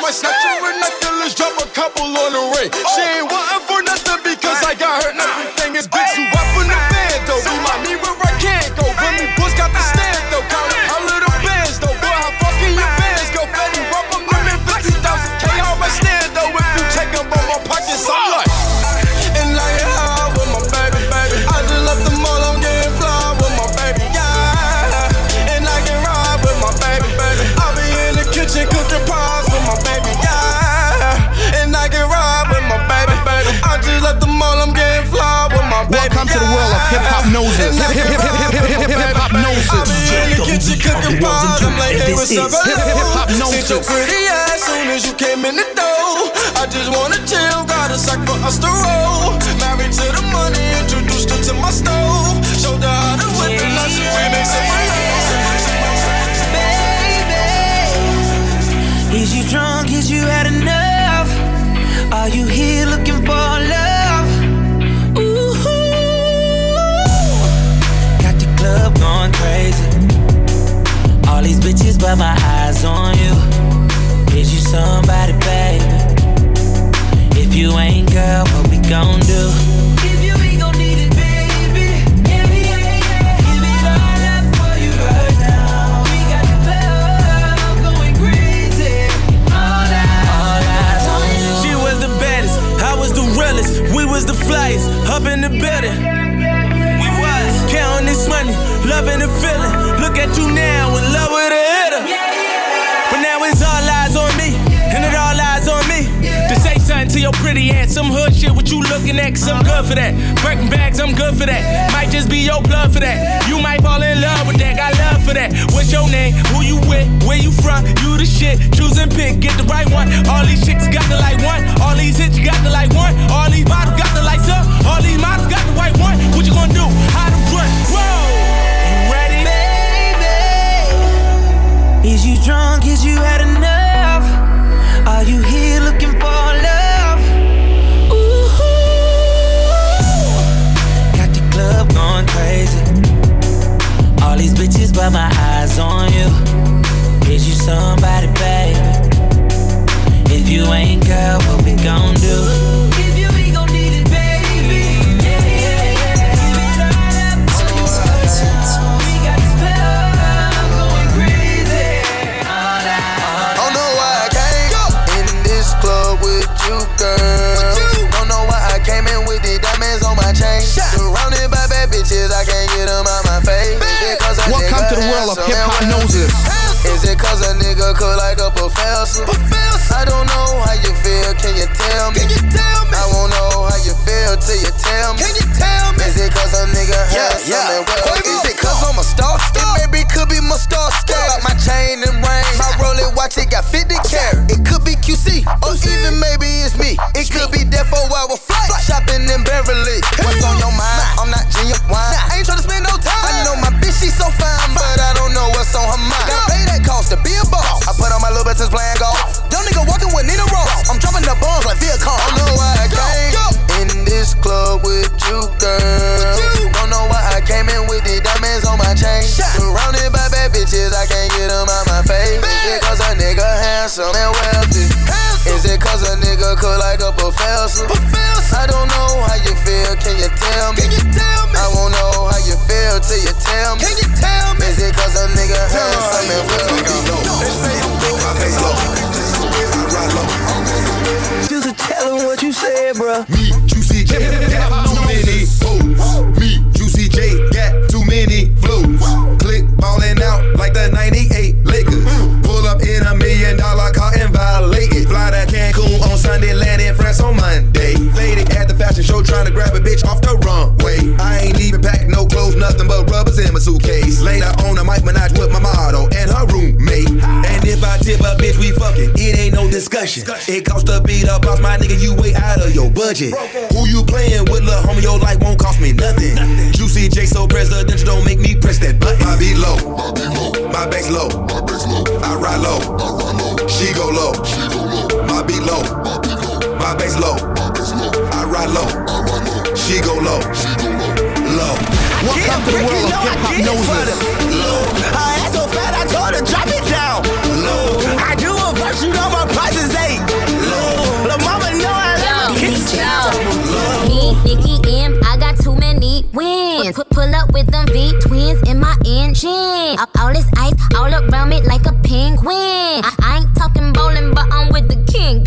might snatch her a necklace, drop a couple on the ring. She ain't wantin' for nothing because I got her everything to the world of Hiphopnosis. Hip hip hop noses. I'm in the kitchen cooking balls. I'm like, hey, what's up, Hip hop noses. Sit your pretty ass soon as you came in the door. I just wanna chill, got a sack for us to roll. Married to the money, introduced her to my stove. Showed her how to whip it, now she remixing my Baby, is you drunk? Is you had enough? Are you here looking for? All these bitches, but my eyes on you. Is you somebody, baby? If you ain't, girl, what we gon' do? If you ain't gon' need it, baby. Yeah, yeah, yeah. Give it all up for you right now. We got the club going crazy. All eyes, all eyes on you. She was the baddest, I was the realest, we was the flyest, up in the building. We was counting this money, loving the feeling. Look at you now, love with a hitter. But now it's all eyes on me, and it all eyes on me. To say something to your pretty ass, some hood shit, what you looking at, cause I'm good for that. Breaking bags, I'm good for that. Might just be your blood for that. You might fall in love with that, got love for that. What's your name? Who you with? Where you from? You the shit. Choose and pick, get the right one. All these chicks got the like one. All these hits, got the like one. All these bottles got the lights up. All these models got the white one. What you gonna do? How Is you drunk? Is you had enough? Are you here looking for love? Ooh, got the club going crazy. All these bitches, but my eyes on you. Is you somebody, baby? If you ain't, girl, what we gon' do? Girl. Don't know why I came in with the diamonds on my chain. Surrounded by bad bitches, I can't get them out my face. Is it 'cause a Welcome to the world of handsome hip hop and well- noses. Is it cause a nigga cook like a professor? I don't know how you feel, can you tell me? You tell me? I won't know how you feel till you tell me. Can you tell me? Is it cause a nigga handsome and well? Is it cause I'm a star? star? It maybe could be my star scale. Like my chain and ring. My Rolex watch, it got 50 carat. It could be QC, or even maybe it's me. Beverly. What's on your mind? I'm not genuine. I ain't tryna spend no time. I know my bitch, she so fine, but I don't know what's on her mind. Gotta pay that cost to be a boss. I put on my little business playing golf. Young nigga walking with Nina Ross. I'm dropping the bombs like Viacom. I know why I came in this club with you, girl. Don't know why I came in with the diamonds on my chain. Surrounded by bad bitches, I can't get them out my face. Is it cause a nigga handsome and wealthy? Is it cause a nigga cook like a professor? I don't know how you feel, can you tell me? I won't know how you feel till you tell me. Can you tell me? Is it cause a nigga handsome and wealthy? Just tell him what you said, bruh. Me, Juicy J, got too many hoes. Me, Juicy J, got too many flows. Click ballin' out like the 98 Lakers. Pull up in a million dollar car and violate it. Fly to Cancun on Sunday, land in France on Monday. Show trying to grab a bitch off the runway. I ain't even packed no clothes, nothing but rubbers in my suitcase. Later on, I might Minaj with my model and her roommate. And if I tip a bitch, we fucking. It ain't no discussion. It costs to beat up boss, my nigga, you way out of your budget. Who you playing with, lil' homie? Your life won't cost me nothing. Juicy J so presidential, don't make me press that button. My beat low, my beat low, my bass low, I ride low, she go low, my beat low, my bass low, I ride low, she go low, low. Welcome to the world of Hiphopnosis. I asked her to drop it down low. I do a verse, you know my price is eight low. Lil' mama know I love Yo, kiss yo. Me, Nikki M, I got too many wins. Put, pull up with them V twins in my engine. All, all this ice all around me like a penguin. I,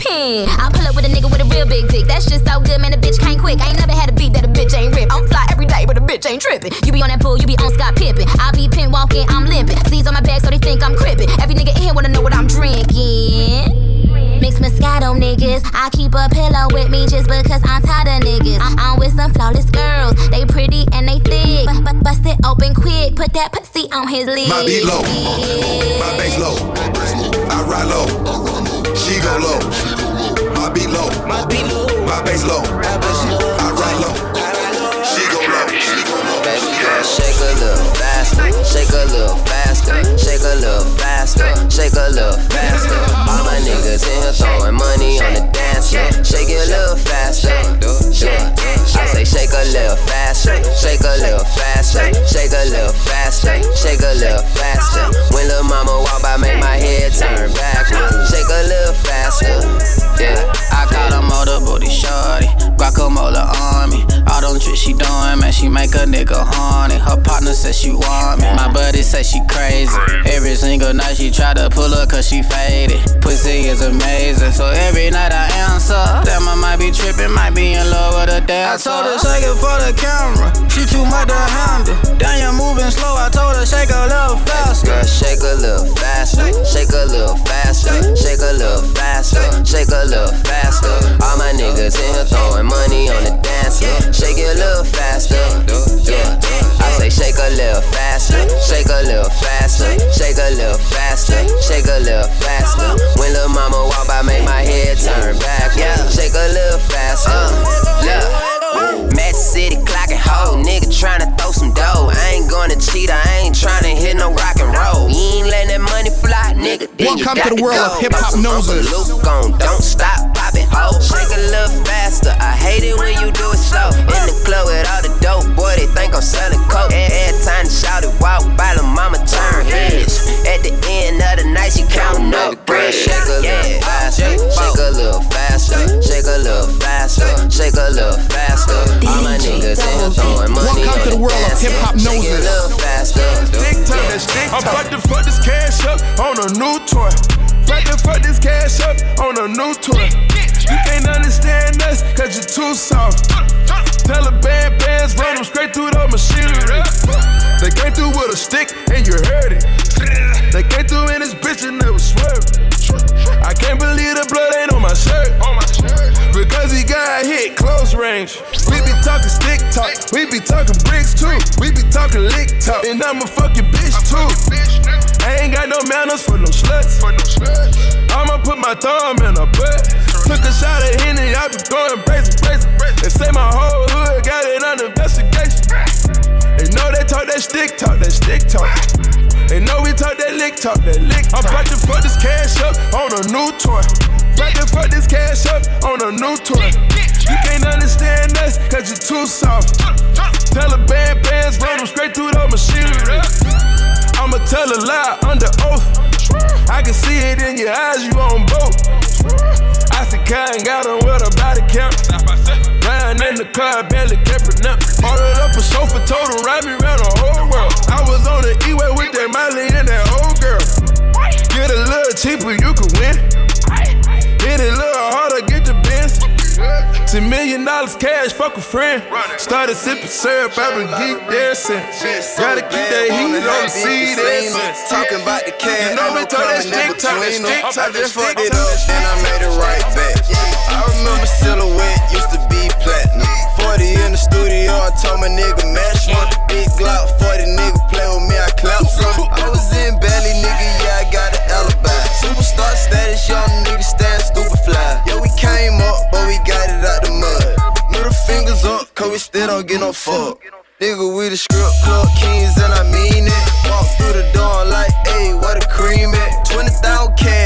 I pull up with a nigga with a real big dick. That's just so good, man. a bitch can't quick. I ain't never had a beat that a bitch ain't rip. I'm fly every day, but a bitch ain't tripping. You be on that pool, you be on Scott Pippen. I be pin walking, I'm limping. Sleeves on my back, so they think I'm crippin'. Every nigga in here wanna know what I'm drinking. Mix Moscato niggas. I keep a pillow with me just because I'm tired of niggas. I- I'm with some flawless girls. They pretty and they thick. But, but bust it open quick. Put that pussy on his lid. My beat low, my bass low. I ride low, she go low. My beat low, my beat low, my bass low. I ride low, she go low. She go low. Baby girl, shake a little faster, shake a little faster, shake a little faster, shake a little faster. Niggas in here throwing money on the dance floor. Shake it a little faster. I say shake a little faster, shake a little faster, shake a little faster, shake a little faster. When little mama walk by, make my head turn backwards. Shake a little faster. Yeah, I caught a motor booty shorty, guacamole on me. All them tricks she doing, man, she make a nigga horny. Her partner says she want me, my buddy say she crazy. Every single night she try to pull up cause she faded. Pussy is amazing, so every night I answer. Damn, I might be tripping, might be in love with a dancer. I told her shake it for the camera, she too much to handle. Damn, you're moving slow, I told her shake a little faster. Girl, shake a little faster, shake a little faster, shake a little faster, shake a little faster. All my niggas in here throwing money on the dance floor. Shake it a little faster, yeah. I say shake a little faster, shake a little faster, shake a little faster, shake a little faster. When little mama walk by, make my head turn back. Yeah, shake a little faster. Look, Match City clocking hoe, nigga tryna throw some dough. I ain't gonna cheat, I ain't tryna hit no rock and roll. You ain't letting that money fly, nigga. Then you Welcome got to the world go. of Hiphopnosis. Uncle Luke on, don't stop, pop it, ho. Shake a little faster. I hate it when you do it slow. In the club with all the dope, boy, they think I'm selling coke. Every time to shout it, walk by the mama turn heads. At the end of the night, she counting up bread. Shake a little faster, shake a little faster, shake a little faster, shake a little faster. All my niggas in here throwing money Welcome on to the the world of hip-hop floor. It a noses. Stick time, that stick I'm about to fuck this cash up on a new toy. About to fuck this cash up on a new toy. You can't understand us, cause you're too soft. Taliban bands run them straight through the machinery. They came through with a stick and you heard it. They came through in this bitch and never swerved. I can't believe the blood ain't on my shirt. Because he got hit close range. We be talking stick talk, we be talking bricks too. We be talking lick talk, and I'm a fucking bitch too. I ain't got no manners for no sluts. I'ma put my thumb in her butt. Took a shot at Henny, I be going crazy, crazy. They say my whole hood got it under investigation. They know they talk that stick talk, that stick talk. They know we talk that lick talk, that lick talk. I'm about to fuck this cash up on a new toy. About to fuck this cash up on a new toy. You can't understand us, cause you're too soft. Taliban bands run them straight through the machinery. I'ma tell a lie under oath. I can see it in your eyes, you on boat. I said, Kyle got on with a body count. Riding in the car, barely kept it up. Ordered up a sofa, told him, ride me around the whole world. I was on the E-way with that Miley and that old girl. Get a little cheaper, you can win. Hit it a little harder, get the bins. Ten million dollars cash, fuck a friend. Started sipping syrup, I've been geek there since. Gotta keep that heat on the seed there. Talking about the cash, You know me, talk that stick talk, that stick talk, I just that stick fucked it talk. up, then I made it right back. I remember silhouette used the studio, I told my nigga mash one. Big Glock, 40 nigga play with me, I clap some. I was in belly, nigga, yeah, I got an alibi. Superstar status, young nigga stand stupid fly. Yeah, we came up, but we got it out the mud. Middle fingers up, cause we still don't get no fuck. Nigga, we the script club kings, and I mean it. Walk through the door like, hey, what a cream at. 20,000 CAD,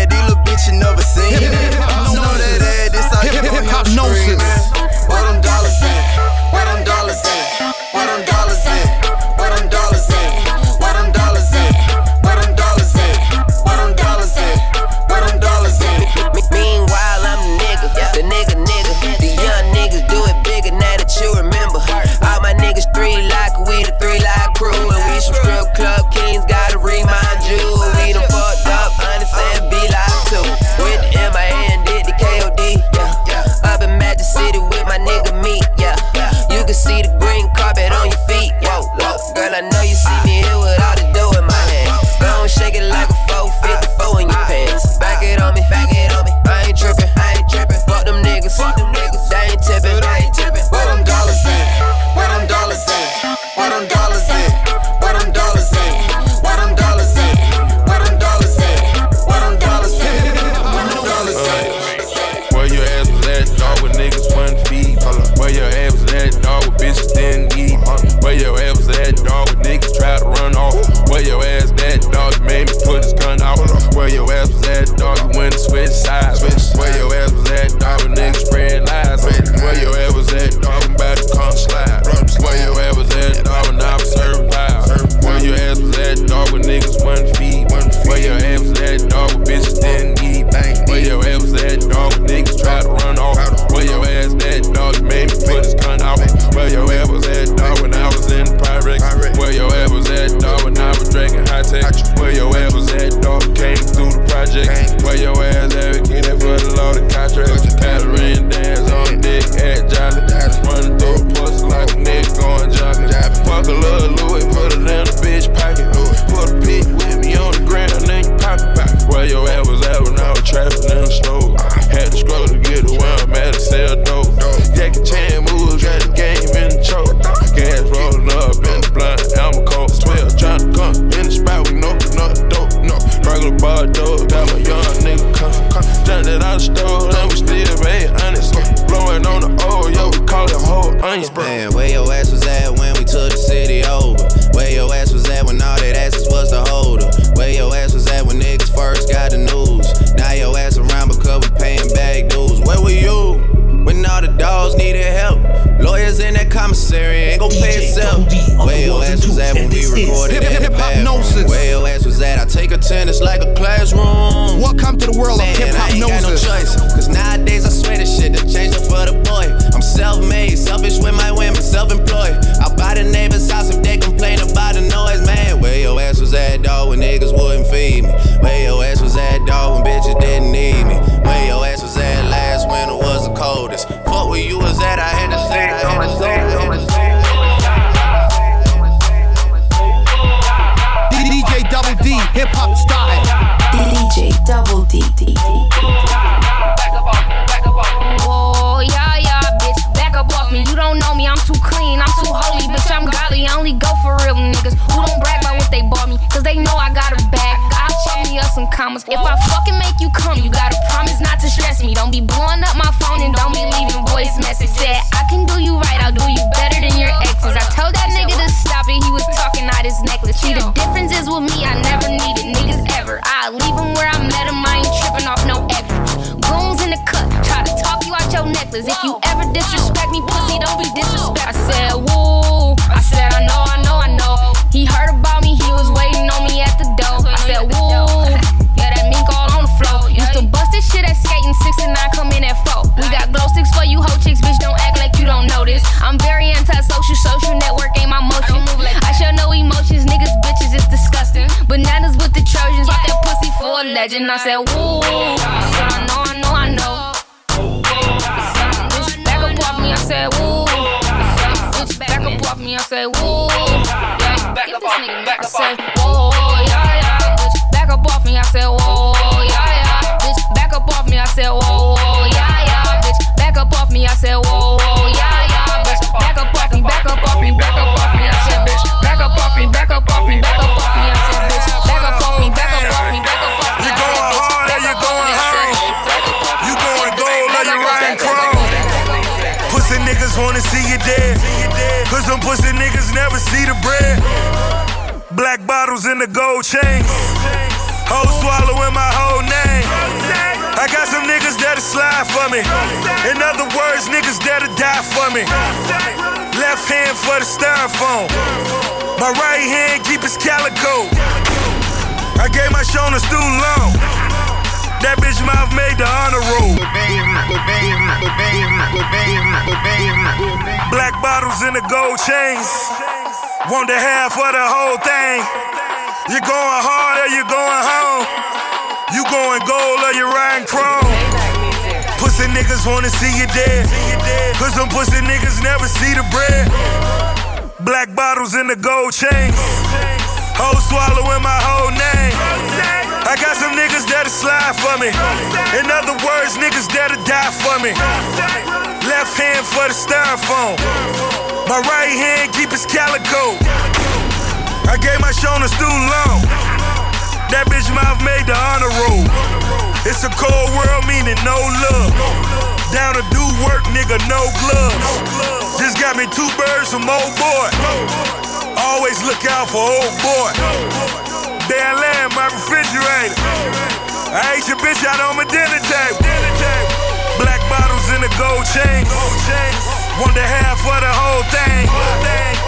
met him, I ain't tripping off no extras. Goons in the cut, try to talk you out your necklace. If you ever disrespect me, pussy, don't be disrespect. I said, woo. I said, I know, I know, I know. He heard about me, he was waiting on me at the door. I said, woo. Yeah, that mink all on the floor. Used to bust this shit at skating, six and nine, come in at four. We got glow sticks for you, hoe chicks, bitch, don't act like you don't know this. I'm very legend. I said, woo. I know, I know, I know. Back up off me. I said, woo. Back up off me. I said. Yeah, get this nigga. I said, whoa, yeah, yeah. Bitch, back up off me. I said, whoa, yeah, yeah. Bitch, back up off me. I said, whoa, yeah, yeah. Bitch, back up off me. I said, Pussy niggas never see the bread. Black bottles in the gold chains. Hoes swallowing my whole name. I got some niggas that'll slide for me. In other words, niggas that'll die for me. Left hand for the styrofoam. My right hand keep his calico. I gave my Shona student loan. That bitch mouth made the honor roll. Black bottles in the gold chains. Want the half of the whole thing. You going hard or you going home? You going gold or you riding chrome? Pussy niggas wanna see you dead. Cause them pussy niggas never see the bread. Black bottles in the gold chains. Hoes swallowing my whole name. I got some niggas that'll slide for me. In other words, niggas that'll die for me. Left hand for the styrofoam. My right hand keep his calico. I gave my shoulder student loan. That bitch mouth made the honor roll. It's a cold world, meaning no love. Down to do work, nigga, no gloves. Just got me two birds from old boy. Always look out for old boy. Damn lamb, my refrigerator. I ate your bitch out on my dinner table. Black bottles in the gold chain. Want the half for the whole thing.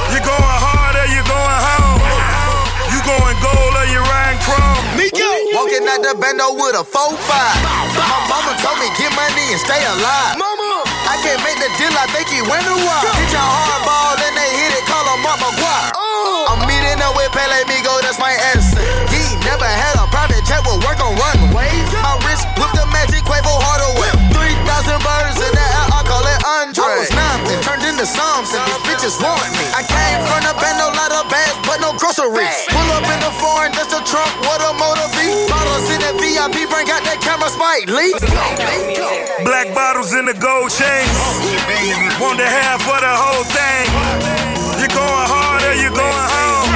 You going hard or you going home? You going gold or you riding chrome? Nico, walking out the bando with a 4-5. My mama told me get money and stay alive. Mama, I can't make the deal, I think he went a while. Hit your hardball and they hit it, call him Mark McGwire. Oh! I'm meeting up with Pele Migo, that's my essence. With the magic Quavo Hardaway. 3,000 birds in the air, I call it Andre. I was nothing, turned into something, these bitches want me. I came from the bando, lot of bags, but no groceries. Pull up in the foreign, just a trunk, what a motor be. Bottles in the VIP, bring out that camera, Spike Lee. Black bottles in the gold chains. Want the half for the whole thing. You going hard or you going home?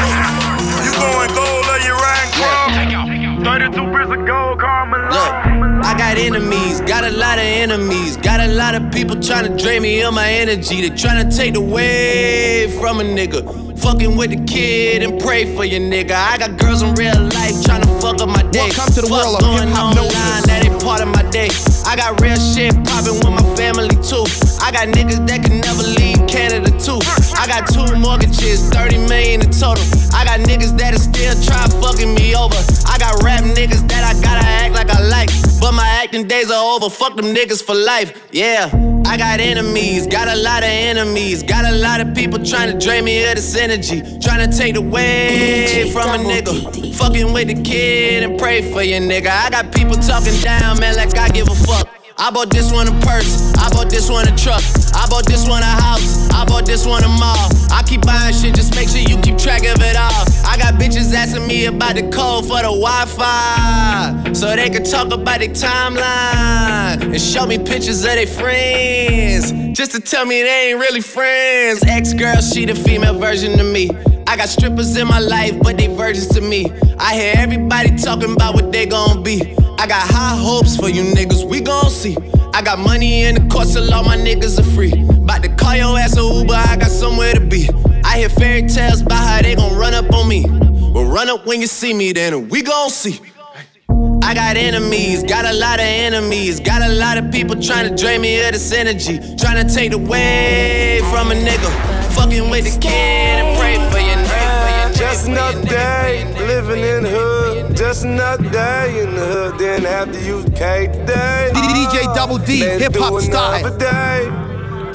You going gold or you riding chrome? 32 bricks of gold, Carmelo. I got enemies, got a lot of enemies, got a lot of people trying to drain me of my energy. They trying to take away from a nigga. Fucking with the kid and pray for your nigga. I got girls in real life trying to fuck up my day. Welcome to the Fuck world of going hip-hop online, that ain't part of my day. I got real shit popping with my family too. I got niggas that can never leave Canada too. I got two mortgages, 30 million in total. I got niggas that'll still try fucking me over. I got rap niggas that I gotta act like I like. But my acting days are over. Fuck them niggas for life. Yeah. I got enemies, got a lot of enemies, got a lot of people trying to drain me of this energy, trying to take away from a nigga. Fucking with the kid and pray for your nigga. I got people talking down, man, like I give a fuck. I bought this one a purse, I bought this one a truck, I bought this one a house, I bought this one a mall. I keep buying shit, just make sure you keep track of it all. I got bitches asking me about the code for the Wi-Fi, so they can talk about their timeline and show me pictures of their friends, just to tell me they ain't really friends. Ex-girl, she the female version of me. I got strippers in my life, but they virgins to me. I hear everybody talking about what they gon' be. I got high hopes for you niggas, we gon' see. I got money in the course, so all my niggas are free. About to call your ass a Uber, I got somewhere to be. I hear fairy tales about how they gon' run up on me. Well, run up when you see me, then we gon' see. I got enemies, got a lot of enemies, got a lot of people trying to drain me of this energy, trying to take away from a nigga. Fucking with the kid and pray for your nigga. Just another day, living in hood. Just another day in the hood. Then after you K today. DJ Double D, hip hop style.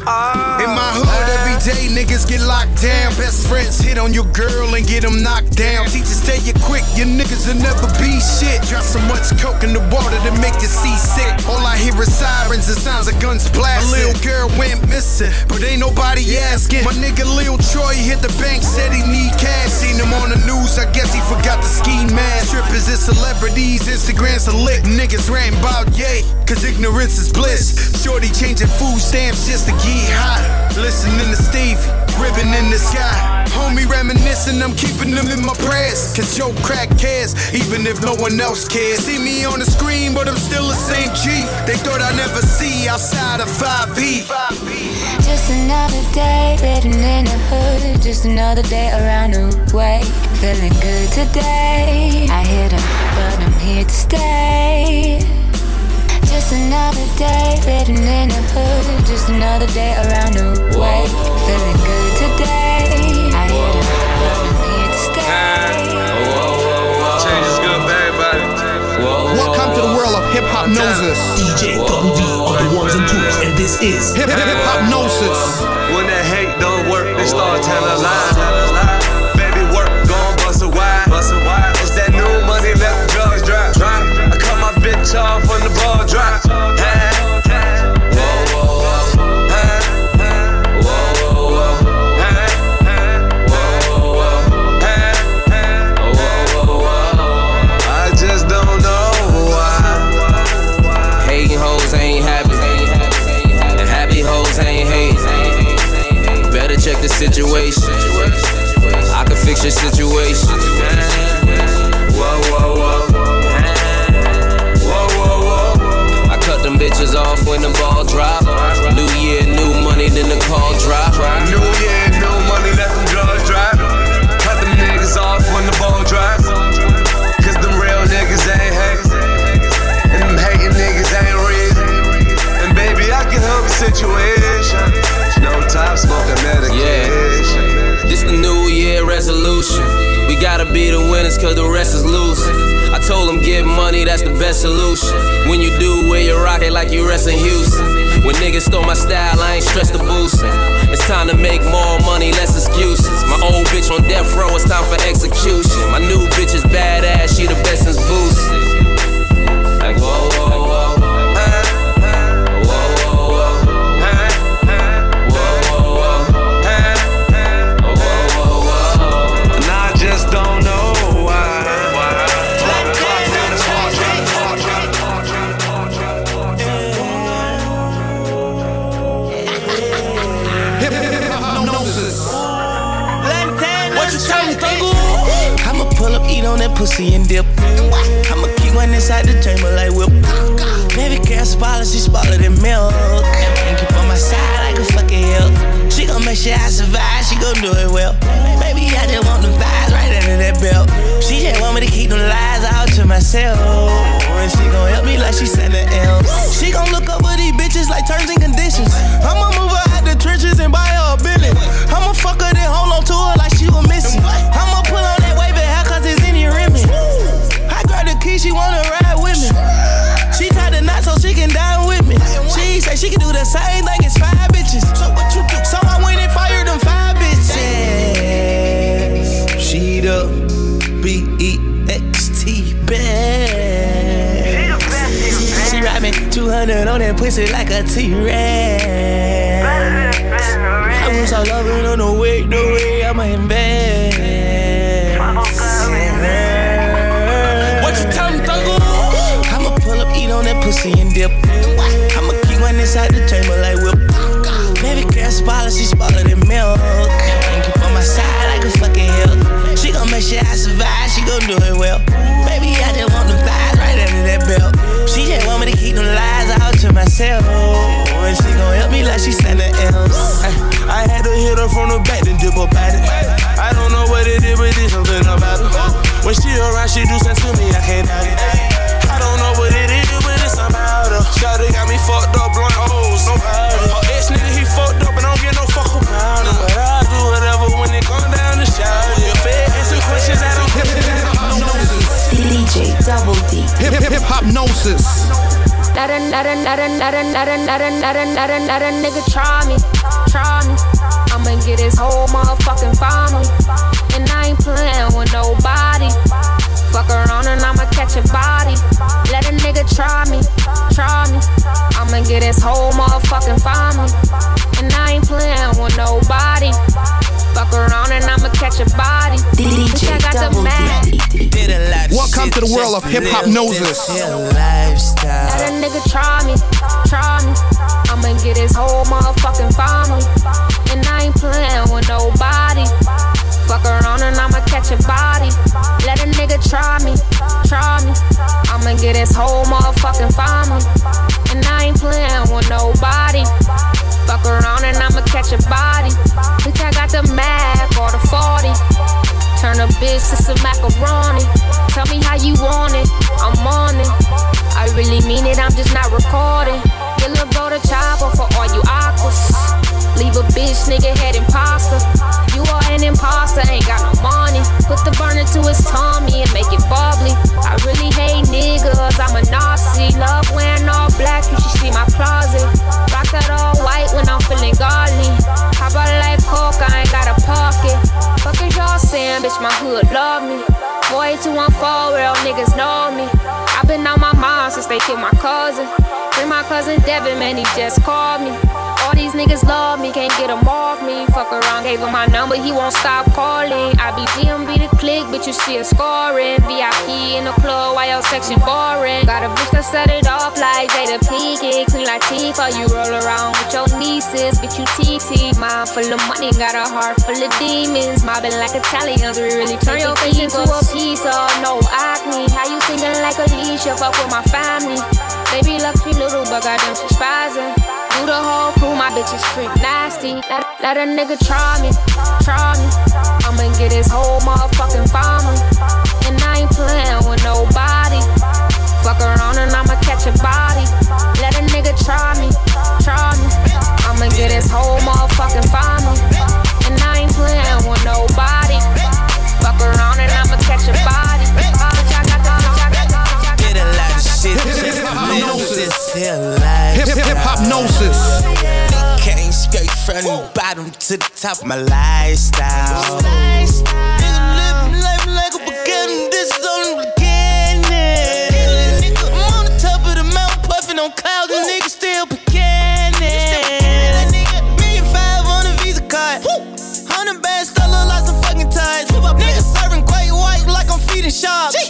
Another. In my hood, every day niggas get locked down. Best friends hit on your girl and get them knocked down. Teachers tell you quick, your niggas will never be shit. Drop so much coke in the water to make you seasick. All I hear is sirens and sounds of guns blasting. A little girl went missing, but ain't nobody asking. My nigga Lil Troy hit the bank, said he need cash. Seen him on the news, I guess he forgot the ski mask. Strippers and celebrities, Instagram's are lit. Niggas ranting about yay, cause ignorance is bliss. Shorty changing food stamps just to get hot. Listening to Stevie, ribbon in the sky. Homie reminiscing, I'm keeping them in my prayers. Cause yo crack cares, even if no one else cares. See me on the screen, but I'm still the same G. They thought I'd never see outside of 5E. Just another day living in the hood. Just another day around the way. Feeling good today. I hit 'em, but I'm here to stay. Just another day living in the hood. Just another day around the way. Feeling good today. I hit 'em, but I'm to stay. Change is good for everybody. Welcome to the world of hip hop gnosis. DJ Double D on the ones and twos, and this is Hip hop gnosis. When that hate don't work, they start telling lies. Your situation. Whoa, whoa, whoa. Whoa, whoa, whoa. I cut them bitches off when the ball drop. New year, new money, then the call drop. New year, gotta be the winners cause the rest is losing. I told them get money, that's the best solution. When you do, wear your rocket like you rest in Houston. When niggas stole my style, I ain't stressed the boosting. It's time to make more money, less excuses. My old bitch on death row, it's time for execution. My new bitch is badass, she the best since boosting. Like, whoa, whoa, on that pussy and dip. I'ma keep one inside the chamber like whip. Baby girl, spoiler, she spoiler than milk. And keep on my side like a fucking help. She gon' make sure I survive, she gon' do it well. Baby, I just want the vibes right under that belt. She just want me to keep them lies out to myself. And she gon' help me like she something else. She gon' look over these bitches like terms and conditions. I'ma move her out the trenches and buy her a Bentley. I'ma fuck her then hold on to her like she was missing. I'ma She can do the same thing as five bitches. So what you do? So I went and fired them five bitches. She the B E X T best. She ride me 200 on that pussy like a T-Rex. I was all loving on the way, the way I'ma invest. What you tell me? I'ma pull up, eat on that pussy and dip. Inside the chamber like whip. Baby girl, spoiler, she spoiler than milk. And keep on my side like a fucking hill. She gon' make sure I survive, she gon' do it well. Baby, I just want the vibes right under that belt. She just want me to keep them lies out to myself. And she gon' help me like she something else. I had to hit her from the back, then dip up at it. I don't know what it is, but there's something about it. When she around, she do sense to me, I can't doubt it. I don't know what Shawty got me fucked up, blunt O's, no powder. Her ex nigga, he fucked up, and I don't get no fuck about him. But I'll do whatever when it come down to shout. If they answer questions, I don't DJ Double D. Hip hip Hiphopnosis. Let a, let a, let a, let a, let a, let a, let a, let a, let a nigga try me, try me. I'ma get his whole motherfucking family. And I ain't playing with nobody. Fuck around and I'ma catch a body. Let a nigga try me, try me. I'ma get his whole motherfucking family. And I ain't playing with nobody. Fuck around and I'ma catch a body. Bitch, I got the mad. Welcome to the world of Hiphopnosis. Let a nigga try me, try me. I'ma get his whole motherfucking family. And I ain't playing with nobody. Fuck around and I'ma catch a body. Let a nigga try me, try me. I'ma get his whole motherfucking family. And I ain't playing with nobody. Fuck around and I'ma catch a body. Bitch, I got the Mac or the 40. Turn a bitch to some macaroni. Tell me how you want it, I'm on it. I really mean it, I'm just not recording. Get little bro the chopper for all you aquas. Leave a bitch, nigga, head imposter. You are an imposter, ain't got no money. Put the burner to his tummy and make it bubbly. I really hate niggas, I'm a Nazi. Love wearing all black, you should see my closet. Rock that all white when I'm feeling godly. Pop out like coke, I ain't got a pocket. Fuck is y'all saying, bitch, my hood love me. 48214, real niggas know me. I've been on my mind since they killed my cousin. Bring my cousin Devin, man, he just called me. All these niggas love me, can't get them off me. fuck around, gave him my number, he won't stop calling. I be DMB the click, but you see a scoring. VIP in the club, why your section boring? Got a bitch that set it off like Jada Pinkett, clean like Tifa. You roll around with your nieces, bitch, you TT. Mind full of money, got a heart full of demons. Mobbing like Italians, we really turn your face into a pizza. No acne, how you singing like Alicia? Fuck with my family. Baby, love me little, but goddamn, she's spazzing. Do the whole crew, my bitch is freak nasty. Let, let a nigga try me, try me. I'ma get his whole motherfucking family. And I ain't playing with nobody. Fuck around and I'ma catch a body. Let a nigga try me, try me. I'ma get his whole motherfucking family. And I ain't playing with nobody. Life. Hiphopnosis. Came straight from the bottom to the top of my lifestyle. Living life like a beginning, this is only beginning. I'm on the top of the mountain, puffing on clouds, and niggas still beginning. Million five on a Visa card. Hundred bands, still look like some fucking ties. Niggas serving great white like I'm feeding sharks.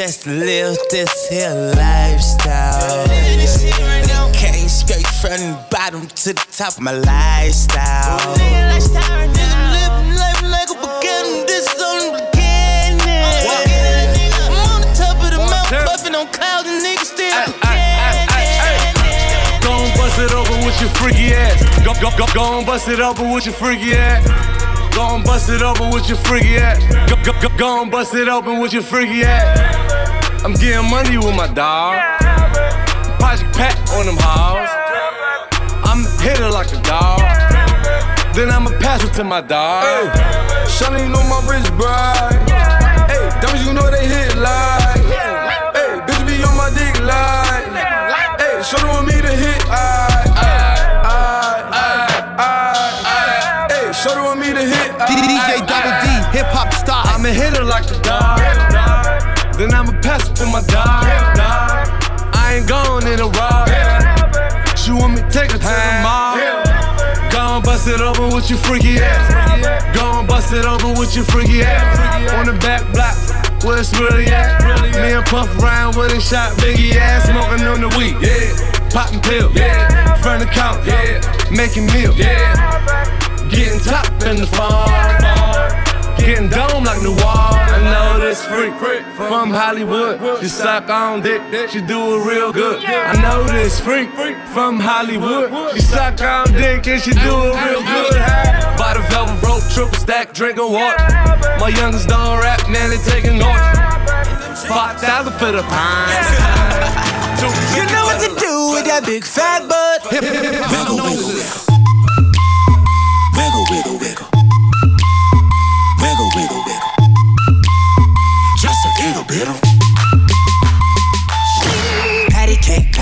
Just live this here lifestyle. Came straight from the bottom to the top of my lifestyle. Living life like a beginning, this only the beginning. I'm on the top of the mountain, puffing on clouds, and niggas still Go and bust it open with your freaky ass. Go, go, go, go bust it open with your freaky ass. Go and bust it open with your freaky ass. Go, go, go, go and bust it open with your freaky ass. I'm getting money with my dog. Project Pat on them halls. I'm a hitter like a dog. Then I'ma pass it to my dog. Hey, you know my wrist bright. Hey, diamonds, you know they hit like. I'ma pass it to my dog. I ain't going in a rock. She want me take her to the mall. Go and bust it open with your freaky ass. Go and bust it open with your freaky ass. On the back block, where it's really at. Me and Puff around with a shot, biggie ass, smoking on the weed. Yeah, popping pills. Yeah, front the count. Yeah, making meals. Yeah, getting top in the farm. Getting dome like Noir. I know this freak from Hollywood. She suck on dick, she do it real good. I know this freak from Hollywood. She suck on dick and she do it real good. By the velvet rope, triple stack, drinking water. My youngest don't rap, now they taking orders. Five thousand for the pine. You know what to do with that big fat butt. Wiggle, wiggle, wiggle. Wiggle,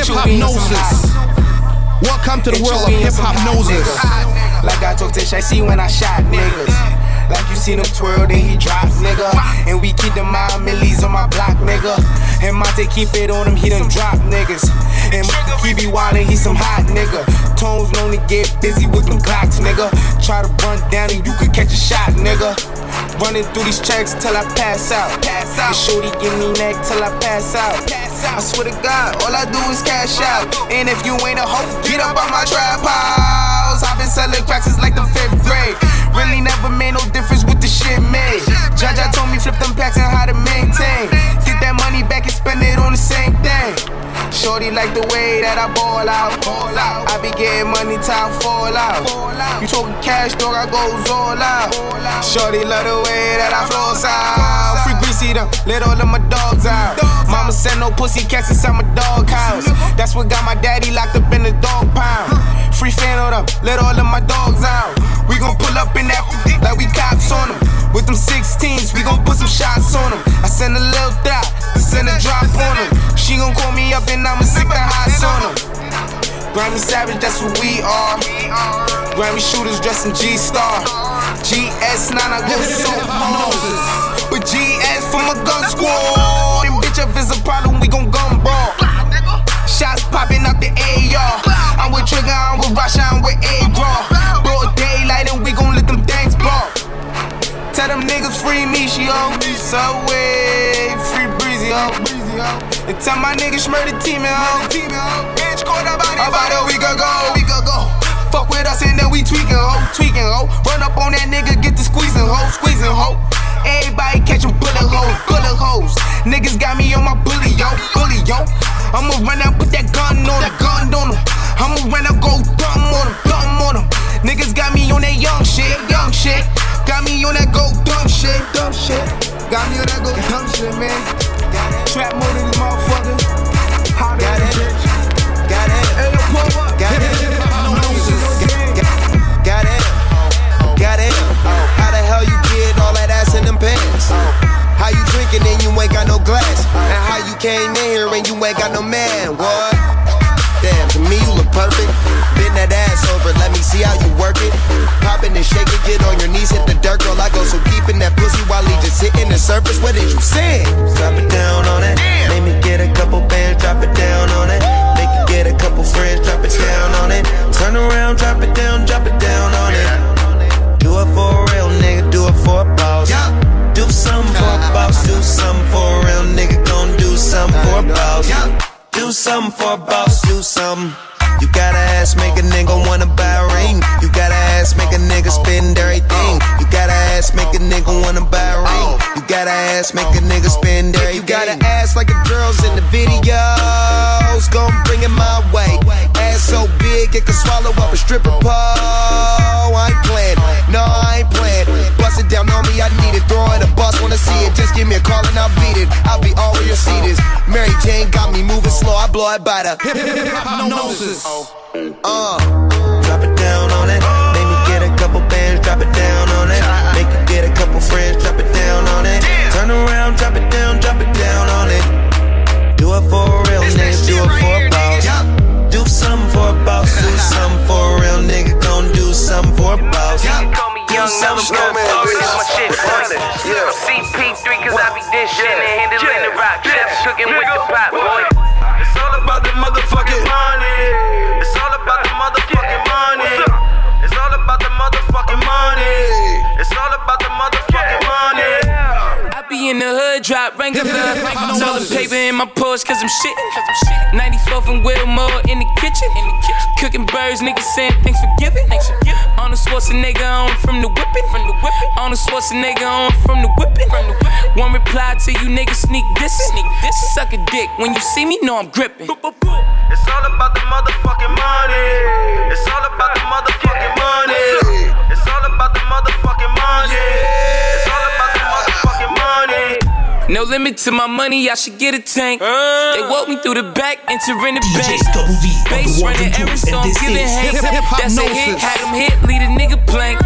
Hiphopnosis. Welcome to the world of Hiphopnosis. Like I talk to I see when I shot niggas. Like you seen him twirl, then he drop, nigga. And we keep the mind millies on my block, nigga. And Monte keep it on him, he done drop niggas. And he be wildin', he some hot nigga. Tones to get busy with them clocks, nigga. Try to run down and you could catch a shot, nigga. Running through these checks till I pass out. Pass out. And shorty give me neck till I pass out. Pass out. I swear to God, all I do is cash out. And if you ain't a hoe, get up on my trap house. I've been selling cracks since like the fifth grade. Really never made no difference with the shit made. Jaja told me flip them packs and how to maintain. Get that money back and spend it on the same thing. Shorty like the way that I ball out. I be getting money I fall out. You talking cash, dog, I goes all out. Shorty love the way that I flows out. Free greasy them, let all of my dogs out. Mama said no pussy cats inside my dog house. That's what got my daddy locked up in the dog pound. Free fan on them, let all of my dogs out. We gon' pull up in that like we cops on them. With them 16s, we gon' put some shots on them. I send a little dot, send a drop on them. She gon' call me up and I'ma stick the hots on them. Grammy Savage, that's what we are. Grammy shooters dressed in G Star. GS9, I go so hard. With GS for my gun squad. And bitch, if it's a problem, we gon'. Shots popping out the AR. I'm with Trigger, I'm with Rasha, I'm with A-Draw. Broad daylight and we gon' let them things ball. Tell them niggas free me, she yo. Subway, free breezy, ho. And tell my niggas murder team. Bitch, caught about a week ago, week ago. Fuck with us and then we tweaking, ho, tweaking, ho. Run up on that nigga, get the squeezing, ho, squeezing, ho. Everybody catching bullet holes, bullet holes. Niggas got me on my bully, yo, bully, yo. I'ma run out, put that gun on him, gun on him. I'ma run out, go dumb on him, dumb on. Niggas got me on that young shit, young shit. Got me on that go dumb shit, dumb shit. Got me on that go dumb shit, man. Trap mode in this motherfucker. How you drinking and you ain't got no glass? And how you came in here and you ain't got no man? What? Damn, to me you look perfect. Bend that ass over, let me see how you work it. Pop it and shake it, get on your knees, hit the dirt, girl. I go so deep in that pussy while he just hitting the surface. What did you say? Drop it down on it. Make me get a couple bands, drop it down on it. Make you get a couple friends, drop it down on it. Turn around, drop it down, drop it down on it. Do it for a real nigga, do it for a boss. Do something for a boss, do something for a real nigga, gon' do something for a boss. Do something for a boss, do something. You gotta ass make a nigga wanna buy a ring. You gotta ass make a nigga spend everything. You gotta ass make a nigga wanna buy a ring. You gotta ass make a nigga spend everything. You gotta ass like the girls in the videos. Gon' bring it my way. Ass so big it can swallow up a stripper pole. I ain't playing, no I ain't playing. Bust it down on me, I need it. Throw it a bus, wanna see it. Just give me a call and I'll beat it. I'll be all where your seat is. Mary Jane got me moving slow, I blow it by the Hiphopnosis. uh, drop it down on it. Make me get a couple bands, drop it down on it. Make you get a couple friends, drop it down on it. Turn around, drop it down, drop it down on it. Do it for a real nigga, do it for a boss. Do something for a boss, do something for a real nigga, gon' do something for a boss. Do something for a boss. My shit funny. CP3 cause I be dishing and handling the rock. Chefs cooking with the pot, boy. It's all about the motherfucking money. It's all about the motherfucking money. It's all about the motherfucking money. It's all about the motherfucking money. Be in the hood, drop regular. Toilet paper in my Porsche, cause I'm shitting. 94 from Wilmore in the kitchen. Cooking birds, niggas saying thanks for giving. On the Schwarzenegger on from the whipping. On the Schwarzenegger on from the whipping. One reply to you niggas sneak this. Sneak. This suck a dick. When you see me, know I'm gripping. It's all about the motherfucking money. It's all about the motherfucking money. It's all about the motherfucking money. No limit to my money, I should get a tank. They walk me through the back, and entering the bank. Bass running errands, so I'm giving Hank. That's a hit, had him hit, lead a nigga blank.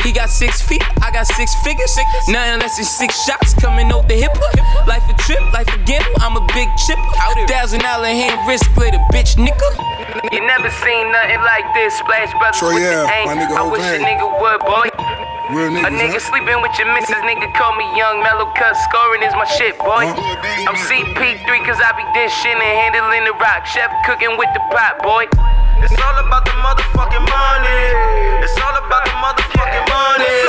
He got six feet, I got six figures. Nothing less than six shots coming out the hip. Life a trip, life a gamble. I'm a big chip. Thousand dollar hand wrist glitter, bitch nigga. You never seen nothing like this. Splash brothers Troy with the Ave, aim. my nigga I wish a nigga would, boy. Real A nigga huh? sleeping with your missus, nigga call me young mellow cut. Scoring is my shit, boy. I'm CP3 cause I be dishing and handling the rock. Chef cooking with the pot, boy. It's all about the motherfucking money. It's all about the motherfucking money.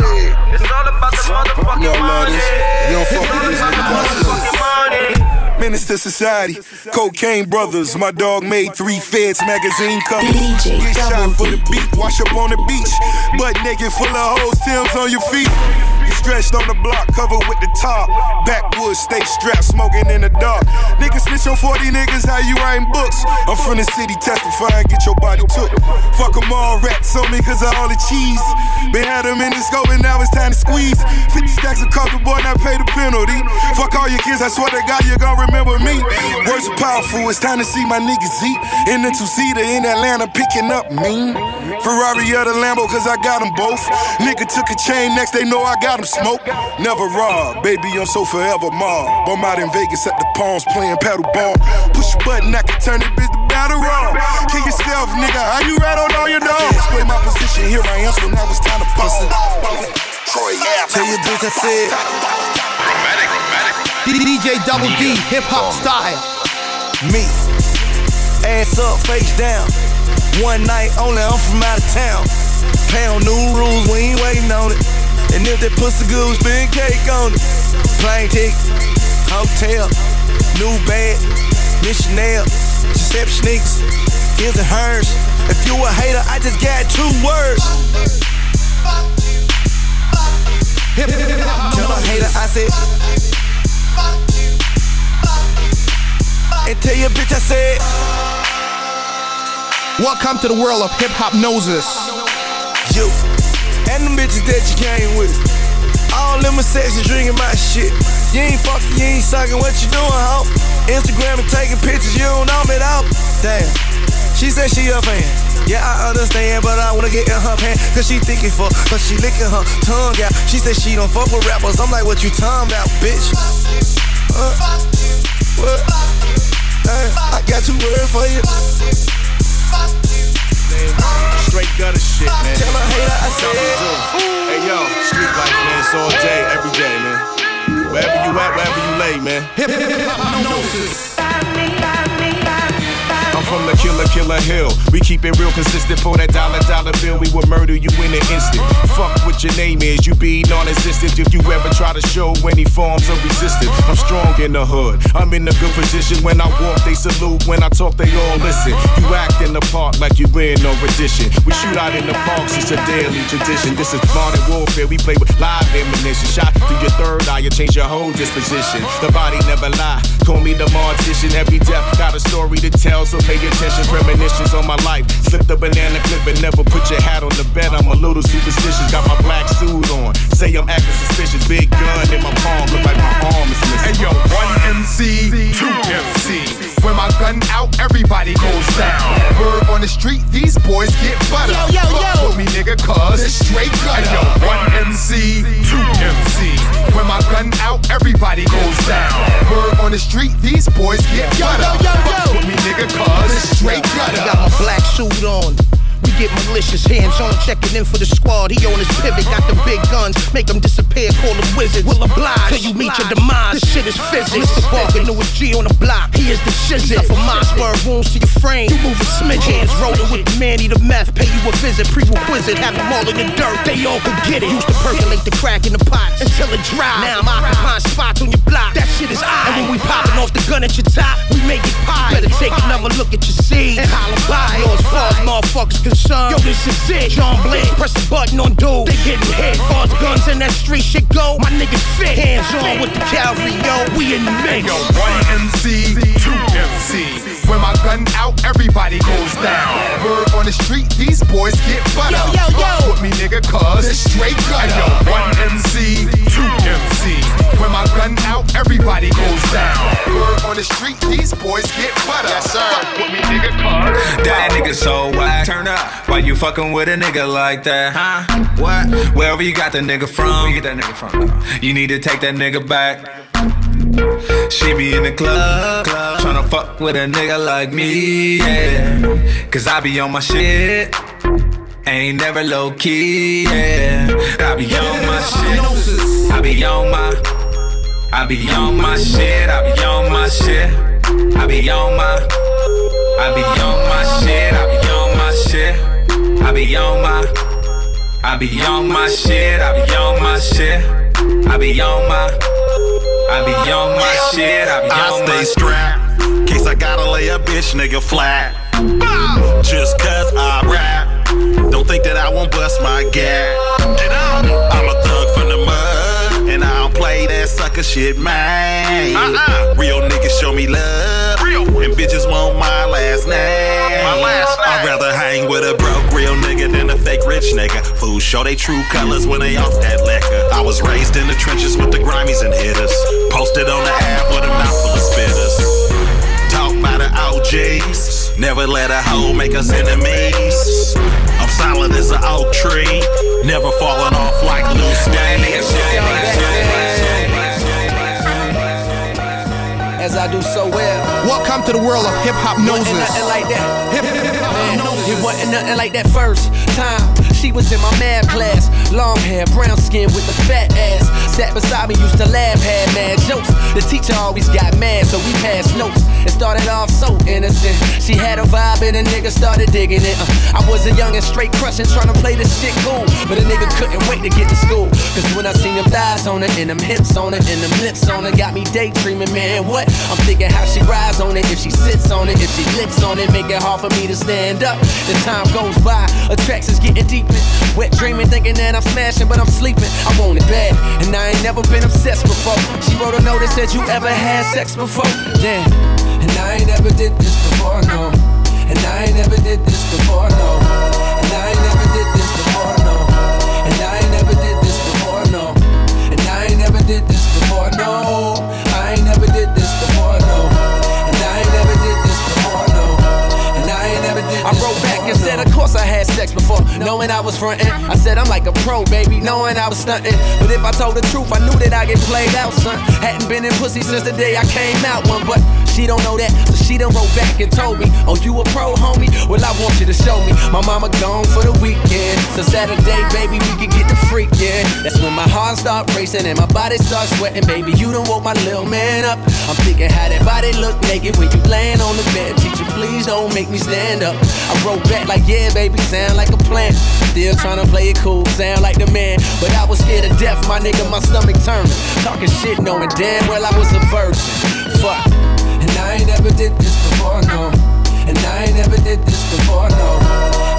It's all about the motherfucking You don't love money. this. You don't It's fuck all with this about the motherfucking money. Menace to society, cocaine brothers. My dog made three feds magazine covers. Get shot for the beat, wash up on the beach. Butt naked, full of hoes, Tim's on your feet. Stretched on the block, covered with the top. Backwoods, stay strapped, smoking in the dark. Niggas snitch on 40 niggas, how you writing books? I'm from the city, testifying, get your body took. Fuck 'em all, rats on me cause of all the cheese. Been had 'em in the scope and now it's time to squeeze. 50 stacks of coffee, boy, now pay the penalty. Fuck all your kids, I swear to God, you gon' remember me. Words are powerful, it's time to see my niggas eat. In the two-seater in Atlanta, picking up mean. Ferrari or the Lambo, cause I got 'em both. Nigga took a chain, next they know I got 'em smoked. Never rob, baby, I'm so forever mob. I'm out in Vegas at the Palms playing paddle ball. Push a button, I can turn it bitch to battle roll. Kill yourself, nigga, how you rat on all your dogs? Play my position, here I am, so now it's time to bust it. Troy, yeah. Tell your bitch I said. DJ Double D, hip hop style. Me. Ass up, face down. One night only, I'm from out of town. Pound new rules, we ain't waiting on it. And if that pussy good, we spin cake on it. Plane ticket, hotel, new bag, missionary, Giuseppe sneakers, his and hers. If you a hater, I just got two words. Tell a hater I said. And tell your bitch I said. Welcome to the world of Hiphopnosis. You and them bitches that you came with. All them sexy drinking my shit. You ain't fucking, you ain't sucking, what you doing, ho? Instagram and taking pictures, you don't know me though. Damn. She said she a fan. Yeah, I understand, but I wanna get in her pan. Cause she thinking for, cause she licking her tongue out. She said she don't fuck with rappers. I'm like, what you talking about, bitch? Uh, what? I got two words for you. Straight gutter shit, man. Tell her hater I said. Hey yo, street life, man. It's all day, every day, man. Wherever you at, wherever you lay, man. Hip hop noses. I'm from the killer, killer hill. We keep it real consistent for that dollar, dollar bill. We will murder you in an instant. Fuck what your name is, you be non-existent if you ever try to show any forms of resistance. I'm strong in the hood, I'm in a good position. When I walk, they salute. When I talk, they all listen. You act in the park like you in no rendition. We shoot out in the parks, it's a daily tradition. This is modern warfare, we play with live ammunition. Shot through your third eye, you change your whole disposition. The body never lie. Call me the mortician. Every death got a story to tell, so pay attention. Premonitions on my life. Slip the banana clip and never put your hat on the bed. I'm a little superstitious. Got my black suit on. Say I'm acting suspicious. Big gun in my palm, look like my arm is missing. Hey yo, one MC, two MC. When my gun out, everybody goes down. Word on the street, these boys get butter. Yo, yo, yo. Fuck with me, nigga, cuz it's straight gutter. Yo, one MC, two MC. When my gun out, everybody goes down. Word on the street, these boys get butter. yo, yo, yo. Fuck with me, nigga, cuz it's straight gutter. Got my black suit on. Get malicious, hands on, checking in for the squad. He on his pivot, got the big guns, make them disappear, call them wizards. Will oblige till you meet your demise. This shit is physics. Mr. Barker, newest G on the block, he is the shizzy. For my spur wounds to your frame, you moving smidge. Hands rolling with the Manny the meth, pay you a visit, pre-requisite, have them all in the dirt, they all could get it. Used to percolate the crack in the pot until it dry. Now I'm occupying spots on your block, that shit is I. And when we popping off the gun at your top, we make it pie. Better take another look at your seed and holler by. Yo, as far as motherfuckers concerned, yo, this is it. John Blake, press the button on dude, they getting hit. Far as guns in that street shit go, my niggas fit. Hands on with the cavalry, yo, we in the mix. Yo, one MC, two MC. When my gun out, everybody goes down. Word on the street, these boys get butter. Yo, yo, yo. Fuck with me, nigga, cuz it's straight gutter. Hey, yo, one MC, two MC. When my gun out, everybody goes down. Word on the street, these boys get butter. Yes, sir. Fuck with me, nigga, cuz. That nigga so whack. Turn up. Why you fucking with a nigga like that? Huh? What? Wherever you got that nigga from. Where you get that nigga from? You need to take that nigga back. She be in the club, club tryna fuck with a nigga like me, yeah. Cause I be on my shit. Ain't never low key, yeah. I be on my shit. I be on my. I be on my shit. I be on my shit. I be on my. I be on my shit. I be on my shit. I be on my. I be on my shit. I be on my shit. I be on my. I be on my shit. I be on I my stay strapped. Case I gotta lay a bitch nigga flat. Just cause I rap. Don't think that I won't bust my gap. I'm a thug from the mud. And I don't play that sucker shit, man. Uh-uh. Real niggas show me love. And bitches want my last name. My last name. I'd rather hang with a broke real nigga than a fake rich nigga. Fools show they true colors when they off that liquor. I was raised in the trenches with the grimies and hitters. Posted on the app with a mouth full of spitters. Talk by the OGs. Never let a hoe make us enemies. I'm solid as an oak tree. Never falling off like loose As I do so well. Welcome to the world of Hiphopnosis. Wasn't nothing like that. Man, it wasn't nothing like that first time. She was in my math class. Long hair, brown skin with a fat ass. Sat beside me, used to laugh, had mad jokes. The teacher always got mad, so we passed notes. It started off so innocent. She had a vibe and a nigga started digging it. Uh, I was a young and straight crushing, trying to play this shit cool. But a nigga couldn't wait to get to school. Cause when I seen them thighs on her, and them hips on her, and them lips on her, got me daydreaming, man. What? I'm thinking how she rides on it, if she sits on it, if she lips on it, make it hard for me to stand up. The time goes by, attractions getting deeper. Wet dreaming, thinking that I'm smashing, but I'm sleeping. I want it bad, and I ain't never been obsessed before. She wrote a note that said, You ever had sex before? Damn. And I ain't never did this before, no. And I ain't never did this before, no. And I ain't never did this before, no. And I ain't never did this before, no. And I ain't never did this before, no. I ain't never did this before, no. And I ain't never did this before, no. And I ain't never did this I wrote back and said, of course I had sex before, knowing I was frontin'. I said I'm like a pro, baby, knowing I was stuntin'. But if I told the truth, I knew that I get played out, son. Hadn't been in pussy since the day I came out one, but she don't know that, so she done wrote back and told me, Oh, you a pro, homie? Well, I want you to show me. My mama gone for the weekend, so Saturday, baby, we can get the freak, yeah. That's when my heart start racing and my body starts sweating, baby. You done woke my little man up. I'm thinking how that body look naked when you laying on the bed. Teacher, please don't make me stand up. I wrote back like, yeah, baby, sound like a plan. Still trying to play it cool, sound like the man. But I was scared to death, my nigga, my stomach turned. Talking shit, knowing damn well I was a virgin. Fuck. And I ain't never did this before, no. And I ain't never did this before, no.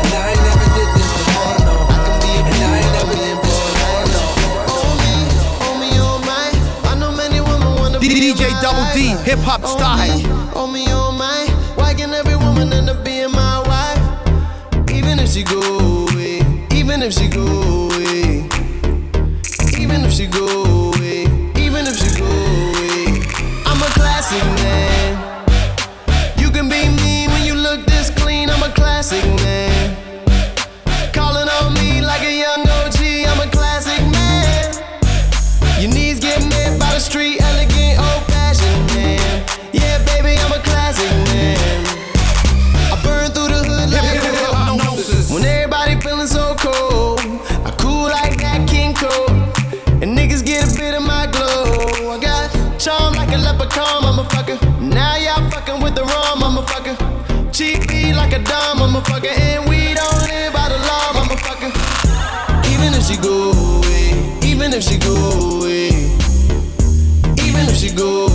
And I ain't never did this before, no. And I ain't never did this before, no. DJ Double D, hip hop style. She go away, even if she go away, even if she go away, even if she go away. I'm a classic man. You can be mean when you look this clean. I'm a classic man. Dumb motherfucker. And we don't live by the law, motherfucker. Even if she go away, even if she go away, even if she go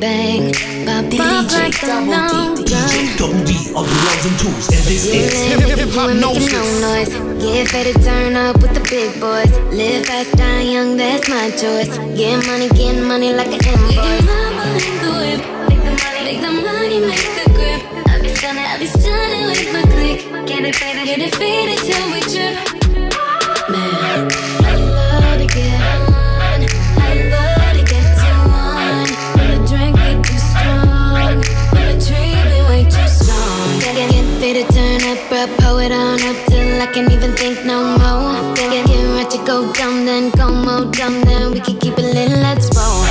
Bang, bang, pop pop like a long gun. Double D on the ones and twos, and this is Hiphopnosis. Get ready to turn up with the big boys. Live fast, die young, that's my choice. Get money, get money like an invoice. Make the whip, make the money, make the grip. I be stunning, I be stunning with my click. Get it faded, get it faded till we trip. Pull it on up till I can't even think no more. Get, get, get right to go dumb, then go more dumb, then we can keep it lit, let's roll.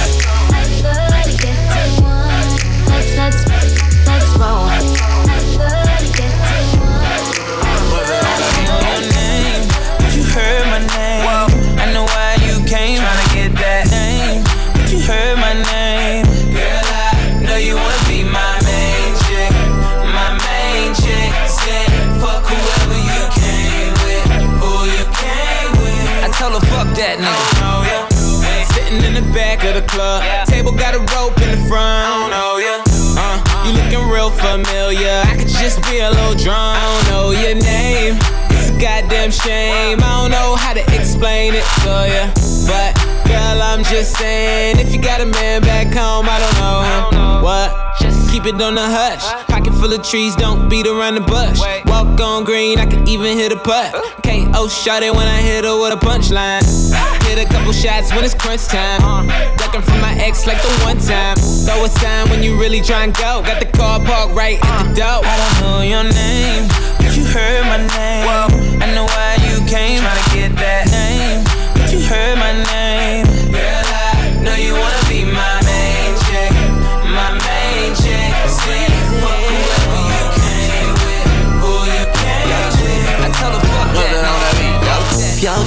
Back of the club. Table got a rope in the front. I don't know ya. Uh, you looking real familiar. I could just be a little drunk. I don't know your name. It's a goddamn shame. I don't know how to explain it to ya. But girl, I'm just saying, if you got a man back home, I don't know him. What? Just keep it on the hush. Pocket full of trees, don't beat around the bush. Walk on green, I can even hit a putt. KO shot it when I hit her with a punchline. Hit a couple shots when it's crunch time. Ducking from my ex like the one time. Throw a sign when you really try and go. Got the car parked right at the door. I don't know your name, but you heard my name. I know why you came. Tryna get that name, but you heard my name. Girl, I know you wanna be my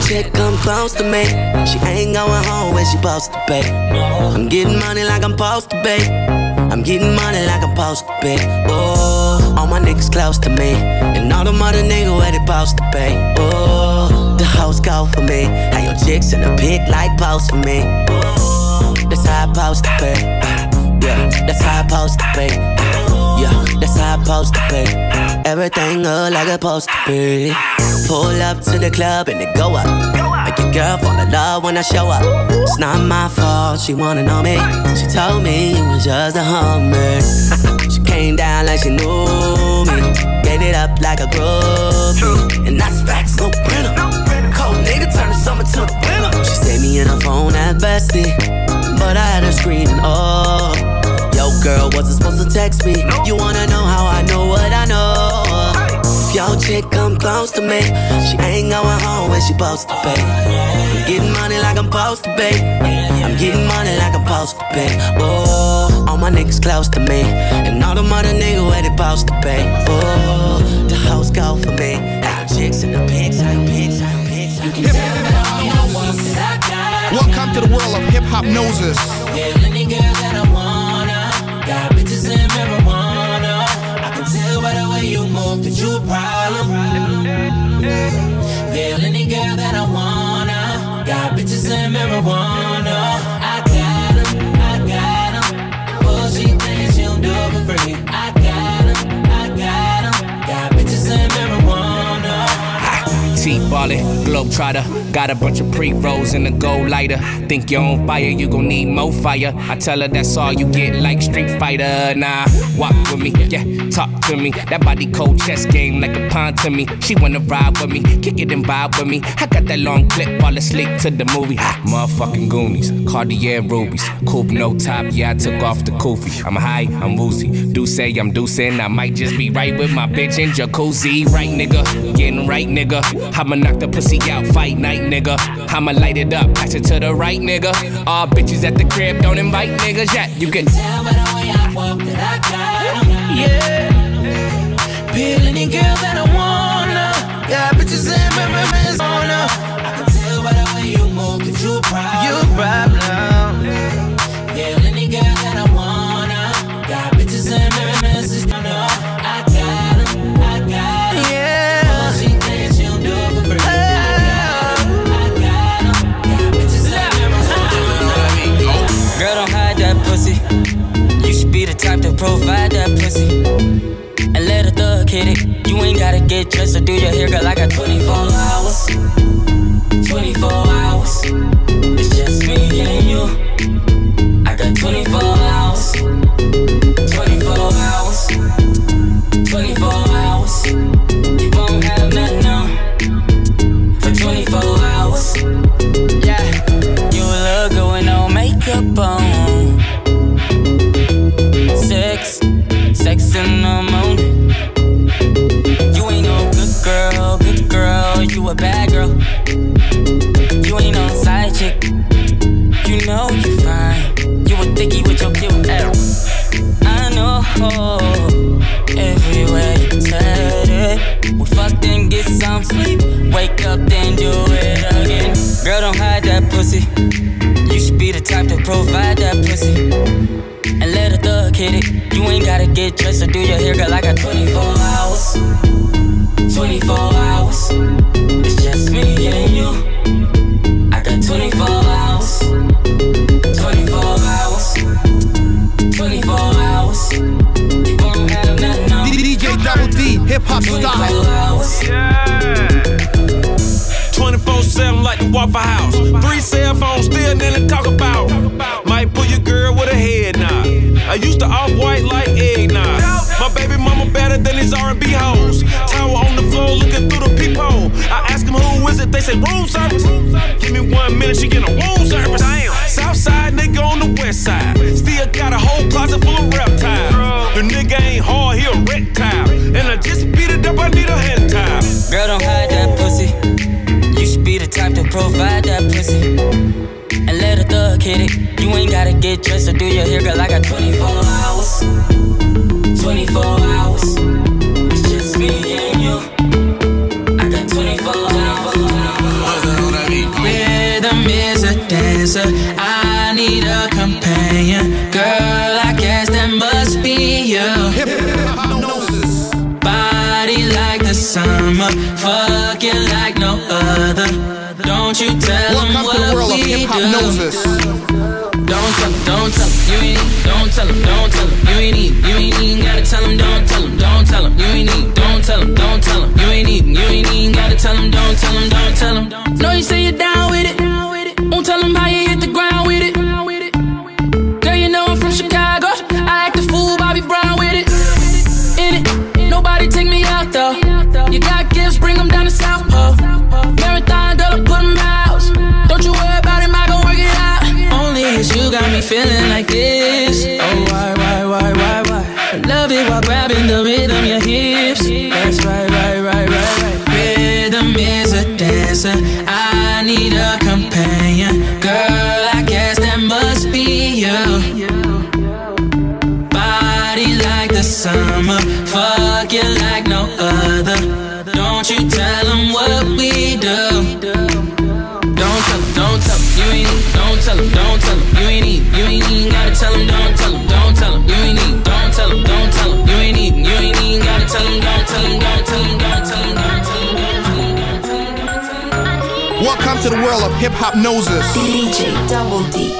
chick come close to me, she ain't going home when she supposed to be. I'm getting money like I'm supposed to be. I'm getting money like I'm supposed to be. Oh, all my niggas close to me, and all the mother niggas where they supposed to be. Oh, the hoes go for me. How your chicks in the pit like post for me. Oh, that's how I supposed to be. Yeah, that's how I supposed to be. Yeah, that's how I supposed to be. Everything look like it's supposed to be. Pull up to the club and they go up. Make your girl fall in love when I show up. It's not my fault, she wanna know me. She told me it was just a hummer. she came down like she knew me. Gave it up like a groupie. And that's facts, no printer. Cold nigga turn the summer to the winter. She saved me in her phone at bestie. But I had her screaming, oh. Yo, girl, wasn't supposed to text me. You wanna know how I know what I know? If your chick come close to me, she ain't going home when she supposed to pay. I'm getting money like I'm supposed to pay. I'm getting money like I'm supposed to pay. Oh, all my niggas close to me, and all the mother niggas where they supposed to pay. Oh, the house go for me. How chicks in the pigs, how pigs, how pigs, how pigs. Welcome to the world of Hiphopnosis. That you a problem. Yeah, any girl that I wanna. Got bitches in marijuana. I got 'em, I got 'em. Bullshit things you don't do for free. I got 'em, I got 'em. Got bitches in marijuana. T ballin', globetrotter. Got a bunch of pre rolls in a gold lighter. Think you're on fire, you gon' need more fire. I tell her that's all you get, like Street Fighter. Nah, walk with me, yeah, talk to me. That body cold chess game like a pawn to me. She wanna ride with me, kick it and vibe with me. I got that long clip, fall asleep to the movie. Motherfucking Goonies, Cartier rubies. Coupe no top, yeah, I took off the koofy. I'm high, I'm woozy. Do say I'm deucing, I might just be right with my bitch in jacuzzi. Right, nigga, getting right, nigga. I'ma knock the pussy out, fight night, nigga. I'ma light it up, pass it to the right, nigga. All bitches at the crib, don't invite niggas yet. You can tell by the way I walk that I got. Yeah. Peel any girl that I wanna. Got bitches in my marijuana. I can tell by the way you move that you a problem. You a problem. Yeah, any girl that I wanna. Got bitches in marijuana. type to provide that pussy. And let a thug hit it. You ain't gotta get dressed or do your hair, girl. I got 24 hours. 24 hours. It's just me and you. I got 24 hours. 24 hours. 24 hours. Up then do it again. Girl, don't hide that pussy. You should be the type to provide that pussy. And let a thug hit it. You ain't gotta get dressed or do your hair, girl. I got 24 hours. 24 hours. It's just me and you. I got 24 hours. 24 hours. 24 hours. You won't have nothing on. DJ Double D, hip hop style. Waffle House. Three cell phones, still nothing to talk about. Might pull your girl with a head nod. I used to off white like eggnog. My baby mama better than these R&B hoes. Tower on the floor looking through the peephole. I ask them who is it, they say room service. Give me one minute, she get a room service. Damn. South side nigga on the west side. Still got a whole closet full of reptiles. The nigga ain't hard, he a reptile. And I just beat it up, I need a hand tie. Girl, don't hide that pussy. Type to provide that pussy. And let a thug hit it. You ain't gotta get dressed or do your hair, girl. I got 24 hours. 24 hours. It's just me and you. I got 24 hours. Rhythm is a dancer. I need a companion. Girl, I guess that must be you. Body like the summer. Fucking like no other. Don't you tell them Welcome to the what world of hip hop do. noses. Don't tell him, don't tell him, you ain't don't tell him, don't tell him, you ain't need, you ain't even gotta tell him, don't tell him, don't tell him, you ain't need, don't tell him, don't tell him, you ain't even, you ain't even gotta tell him, don't tell him, don't tell him. Know you say you're down with it, feeling like this. Oh, why, why, why, why, why? Love it while grabbing the rhythm, your hips. That's right, right, right, right, right. Rhythm is a dancer. I need a companion. Girl, I guess that must be you. Body like the summer. Fuck you like no other. Don't you tell them what we do. Don't tell him, don't tell him, you ain't don't tell him, don't tell him, to the world of Hiphopnosis. DJ Double D.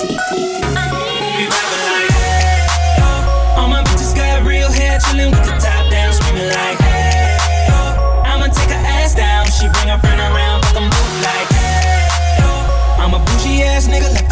All my bitches got real hair, chillin' with the top down, screaming like, hey, oh. I'ma take her ass down, she bring her friend around, fuck 'em both like, hey, oh. I'm a bougie ass nigga, left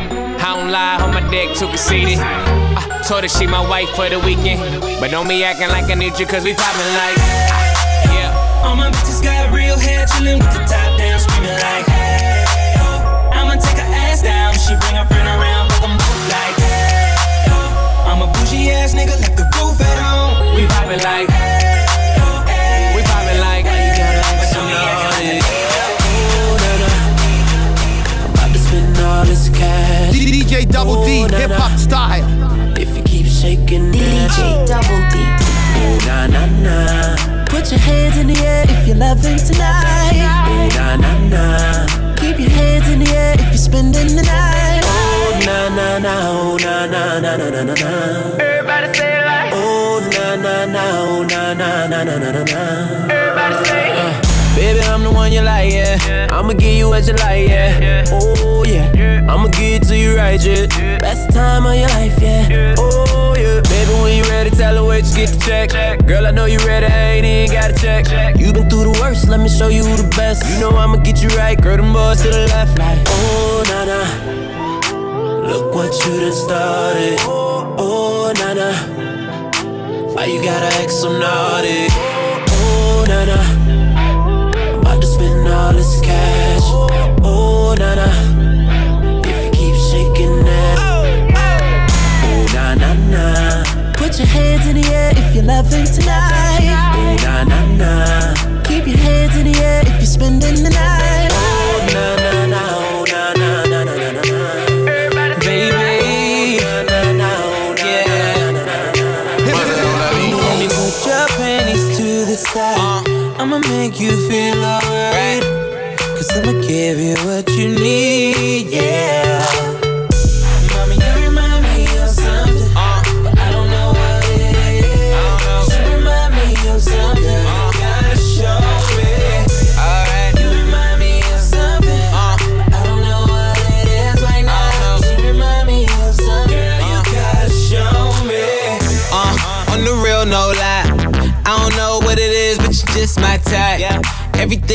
I don't lie, on my dick too conceited. I told her she my wife for the weekend. But don't be acting like I need you, cause we poppin' like. Yeah. All my bitches got real hair, chillin' with the top down, screaming like, hey, oh. I'ma take her ass down, she bring her friend around, fuck 'em both like, hey, oh. I'm a bougie ass nigga, left the roof at home. We poppin' like. We all this cash. DJ Double D, hip hop style. If you keep shaking. DJ Double D. Ooh, na na na. Put your hands in the air if you're loving tonight. Ooh, na na na. Keep your hands in the air if you're spending the night. Oh, na na na. Oh, na na na na na na na. Everybody say it like. Oh, na na na. Oh, na na na na na na na. Everybody say. Uh. Baby, I'm the one you like, yeah. I'ma give you what you like, yeah. Oh, yeah. I'ma give it to you right, yeah. Best time of your life, yeah. Oh, yeah. Baby, when you ready, tell her where to get the check. Girl, I know you ready, I ain't even got to check. You been through the worst, let me show you the best. You know I'ma get you right, girl, them boys to the left, like. Oh, nah, nah. Look what you done started. Oh, nah, nah. Why you gotta act so naughty? Oh, nah, nah all this cash. Oh, na na. If you keep shaking that. Oh, na na na. Put your hands in the air if you're loving tonight. Oh, na na na. Keep your hands in the air if you're spending the night. Give you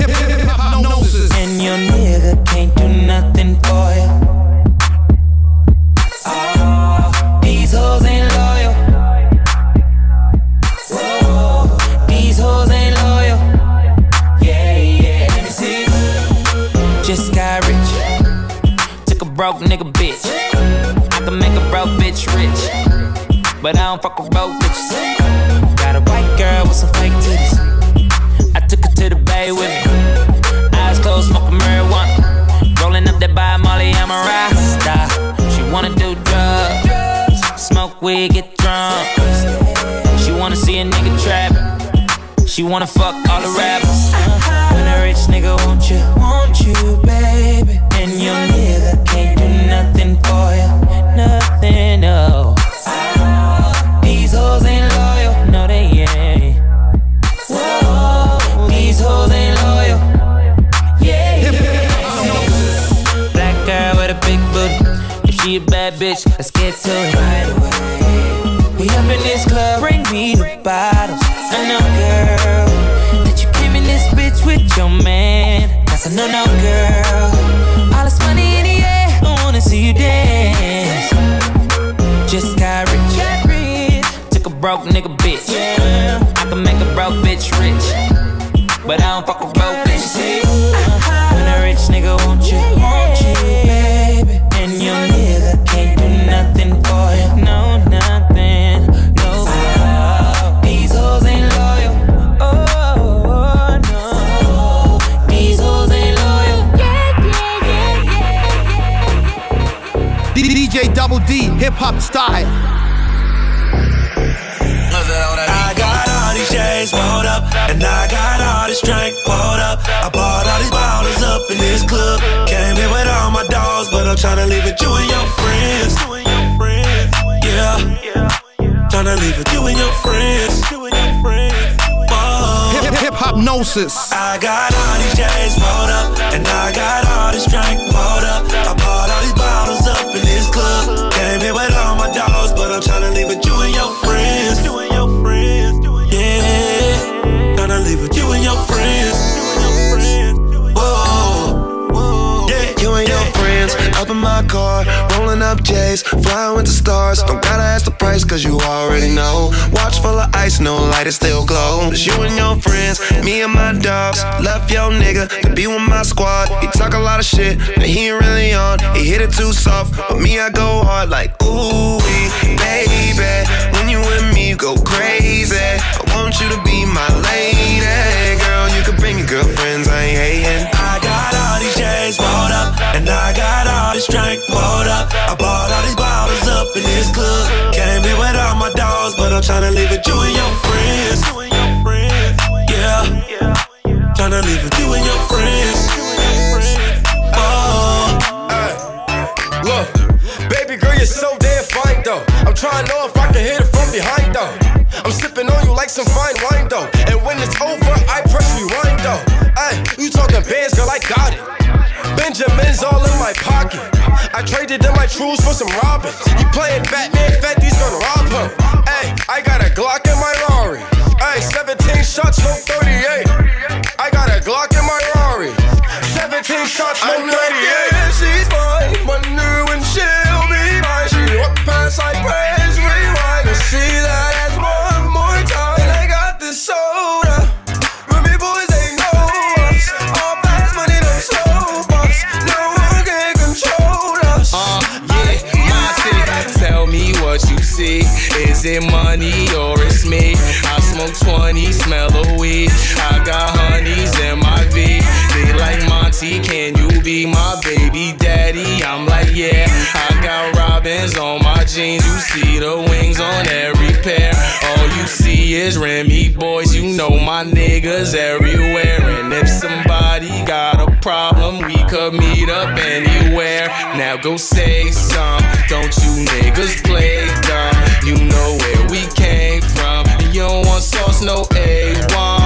And your nigga can't do nothing for you. Oh, these hoes ain't loyal. Whoa, these hoes ain't loyal. Yeah, yeah. Let me see. Just got rich. Took a broke nigga bitch. I can make a broke bitch rich. But I don't fuck with broke bitches. Got a white girl with some fake titties. I took her to the bay with me. Molly, I'm a rasta. She wanna do drugs, smoke weed, get drunk. She wanna see a nigga trap. She wanna fuck all the rappers. When a rich nigga want you, want you, baby. And your nigga can't do nothing for you, nothing, no. Bitch, let's get to it right away. We up in this club, bring me the bottles. I know, girl, that you came in this bitch with your man. That's a no, no, girl. All this money in the air, I wanna see you dance. Just got rich, took a broke nigga bitch. Yeah. I can make a broke bitch rich, but I don't fuck with broke bitches. When a rich nigga want you, hip hop style. I got all these chains rolled up, and I got all this drink up. I bought all these bottles up in this club. Came here with all my dogs, but I'm tryna leave it you and your friends. Yeah, tryna leave it you and your friends. Gnosis. I got all these chains rolled up, and I got all this drink rolled up. I bought all these bottles up in this club. Dogs, but I'm tryna leave with you and your friends. You and your friends. Yeah, tryna leave with you and your friends. Whoa, yeah, you and your friends up in my car, rolling up J's, flying with the stars. Don't gotta ask the price, cause you already know. Watch full of ice, no light, it still glow. It's you and your friends, me and my dogs. Left your nigga to be with my squad. He talk a lot of shit, but he ain't really on. He hit it too soft, but me, I go hard like, ooh, baby. When you with me, you go crazy. I want you to be my lady. Girl, you can bring your girlfriends, I ain't hating. I got all these chains rolled up, and I got all this drink rolled up. I bought all these bottles up in this club. Came here with all my dogs, but I'm tryna leave with you and your friends. Yeah, tryna leave with you and your friends. Oh, hey. look, baby girl, you're so damn fine though. I'm trying to know if I can hit it from behind though. I'm sipping on you like some fine wine though. And when it's over, I press rewind though. Hey, you talking bands, girl, I got it. Benjamin's all in my pocket. I traded in my trues for some robins. You playing Batman, Fetty's gonna rob him. Hey, I got a Glock in my Rari. Hey, 17 shots, no 38. I got a Glock in my Rari. 17 shots, no 38. Is it money or it's me? I smoke 20, smell of weed. I got honeys in my can you be my baby daddy? I'm like, yeah. I got robins on my jeans. You see the wings on every pair. All you see is Remy Boyz. You know my niggas everywhere. And if somebody got a problem, we could meet up anywhere. Now go say some. Don't you niggas play dumb? You know where we came from. You don't want sauce, no A1.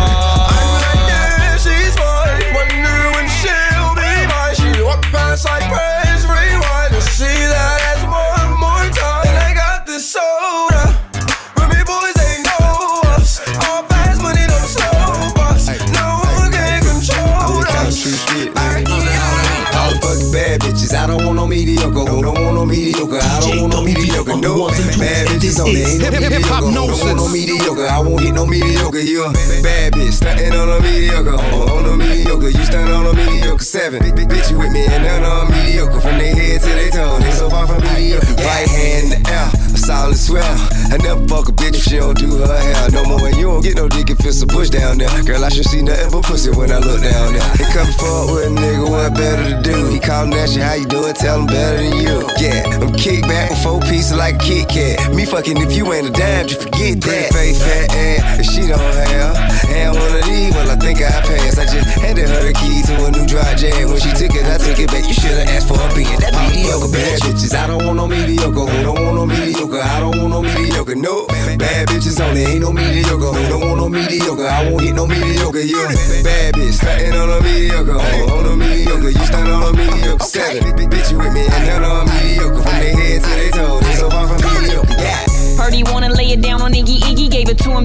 Bitches. I don't want no mediocre. Who don't want no mediocre? I don't want no mediocre. No bad bitches on there. Ain't no mediocre. Who don't want no mediocre? I won't hit no mediocre. You a bad bitch stunting on a mediocre. Oh, oh, on, on a mediocre, you stunt on a mediocre. Seven bitch you with me and none on mediocre. From their head to their toe, they so far from mediocre. Right hand in the air, a solid swell. I never fuck a bitch if she don't do her hair no more. And you don't get no dick if it's a bush down there. Girl, I should see nothing but pussy when I look down there. He come forward with a nigga, what better to do? He callin' at you, how you doing? Tell him better than you. Yeah, I'm kick back with four pieces like a Kit Kat. Me fucking if you ain't a dime, just forget that. Pretty face, fat ass, if she don't have. And one of these, well, I think I passed. I just handed her the key to a new dry jam. When she took it, I took it back. You should've asked for a being that mediocre. Bad bitches, I don't want no mediocre. Who don't want no mediocre? I don't want no mediocre. No, bad bitches only ain't no mediocre. Don't want no mediocre? I won't hit no mediocre. You bad bitch, stunting on a mediocre. On, a mediocre, you stunt on a mediocre. Seven,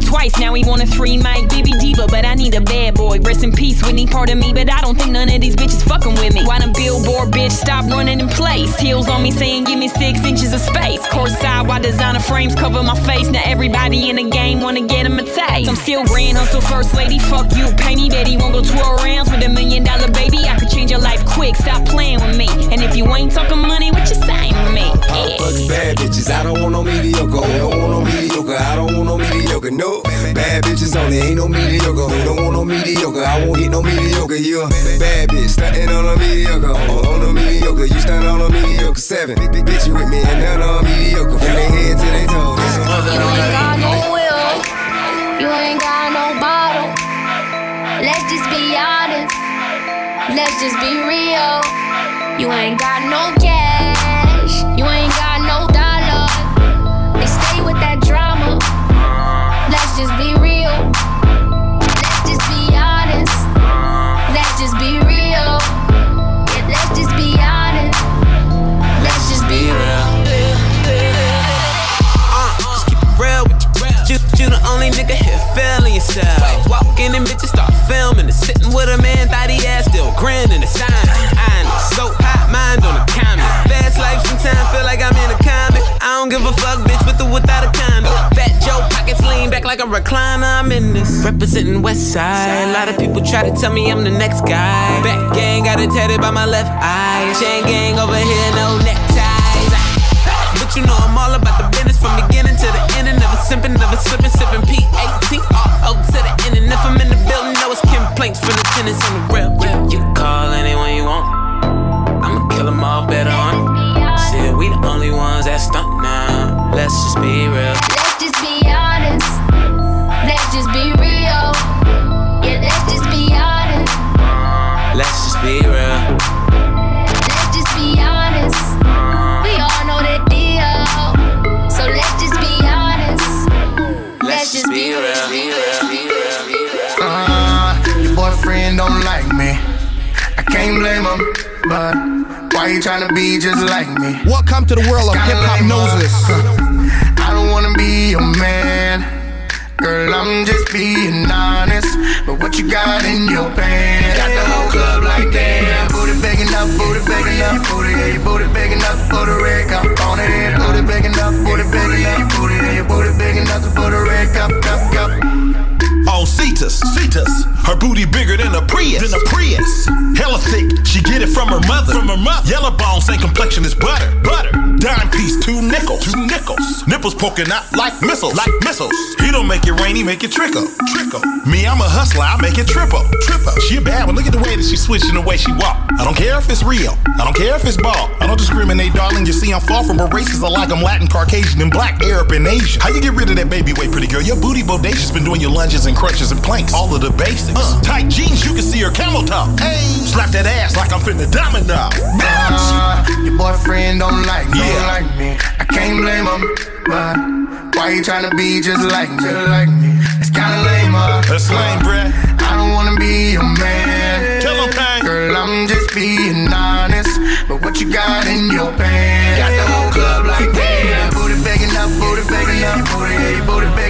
twice. Now he want a three mic baby diva, but I need a bad boy. Rest in peace, Whitney, part of me, but I don't think none of these bitches fucking with me. Why the billboard bitch stop running in place? Heels on me saying give me six inches of space. Course side, why designer frames cover my face? Now everybody in the game wanna get him a taste. I'm still grand hustle first lady, fuck you, pay me, bet he won't go 12 rounds with a million dollar baby. I could change your life quick, stop playing with me. And if you ain't talking money, what you saying to me? All fucking bad bitches, I don't want no mediocre. Who don't want no mediocre? I don't want no mediocre. No, bad bitches only ain't no mediocre. Don't want no mediocre? I won't hit no mediocre. You a bad bitch stunting on a mediocre. Oh, oh, on, on a mediocre, you stunt on a mediocre. Seven, bitch you with me and none on mediocre. From their head to their toes. You ain't got no will. You ain't got no bottle. Let's just be honest. Let's just be real. You ain't got no cash. feeling yourself. Walking and bitches start filming and sitting with a man, thought he ass still grinning and signing. I know, so hot mind on a comment. Fast life sometimes feel like I'm in a comic. I don't give a fuck, bitch, with or without a condom. Fat Joe pockets lean back like a recliner. I'm in this. Representing West Side. A lot of people try to tell me I'm the next guy. Back gang got it tatted by my left eye. Chain gang over here, no neckties. But you know I'm all about the business from beginning to the simping, never slipping, sipping P18. Oh, to the end. And if I'm in the building, know it's complaints for the tenants on the real. You, you call anyone you want. I'ma kill them all better on. Shit, we the only ones that stunt now. Let's just be real. Can't blame him, but why you tryna be just like me? Welcome to the world of It's Hiphopnosis. I don't wanna be your man. Girl, I'm just being honest. But what you got in your pants? Got the whole club like damn. Booty big enough, booty big enough, booty, yeah, booty big enough for the red cup on it. Booty big enough, booty big enough, booty, yeah, booty big enough for the red cup, cup, cup. Cetus, her booty bigger than a Prius. Than a Prius. Hella thick, she get it from her mother. From her mother. Yellow bone, same complexion as butter. Butter. Dime piece, two nickels. Two nickels. Nipples poking out like missiles. Like missiles. He don't make it rain, he make it trickle. Trickle. Me, I'm a hustler, I make it triple. Triple. She a bad one. Look at the way that she switching the way she walk. I don't care if it's real. I don't care if it's ball. I don't discriminate, darling. You see, I'm far from a racist. I like I'm Latin, Caucasian, and black, Arab, and Asian. How you get rid of that baby weight, pretty girl? Your booty bodacious been doing your lunges and crunches and planks. All of the basics. Uh, tight jeans, you can see her camel top. Hey, slap that ass like I'm finna domino. Uh, your boyfriend don't like me, don't like me. I can't blame him, but why you tryna be just like me? Just like me. It's kinda lame, uh. That's lame, bruh. I don't wanna be your man. Tell him, Pang. Girl, I'm just being honest. But what you got in your pants? Got the whole club like damn. Booty big enough, booty big enough, booty, yeah, booty big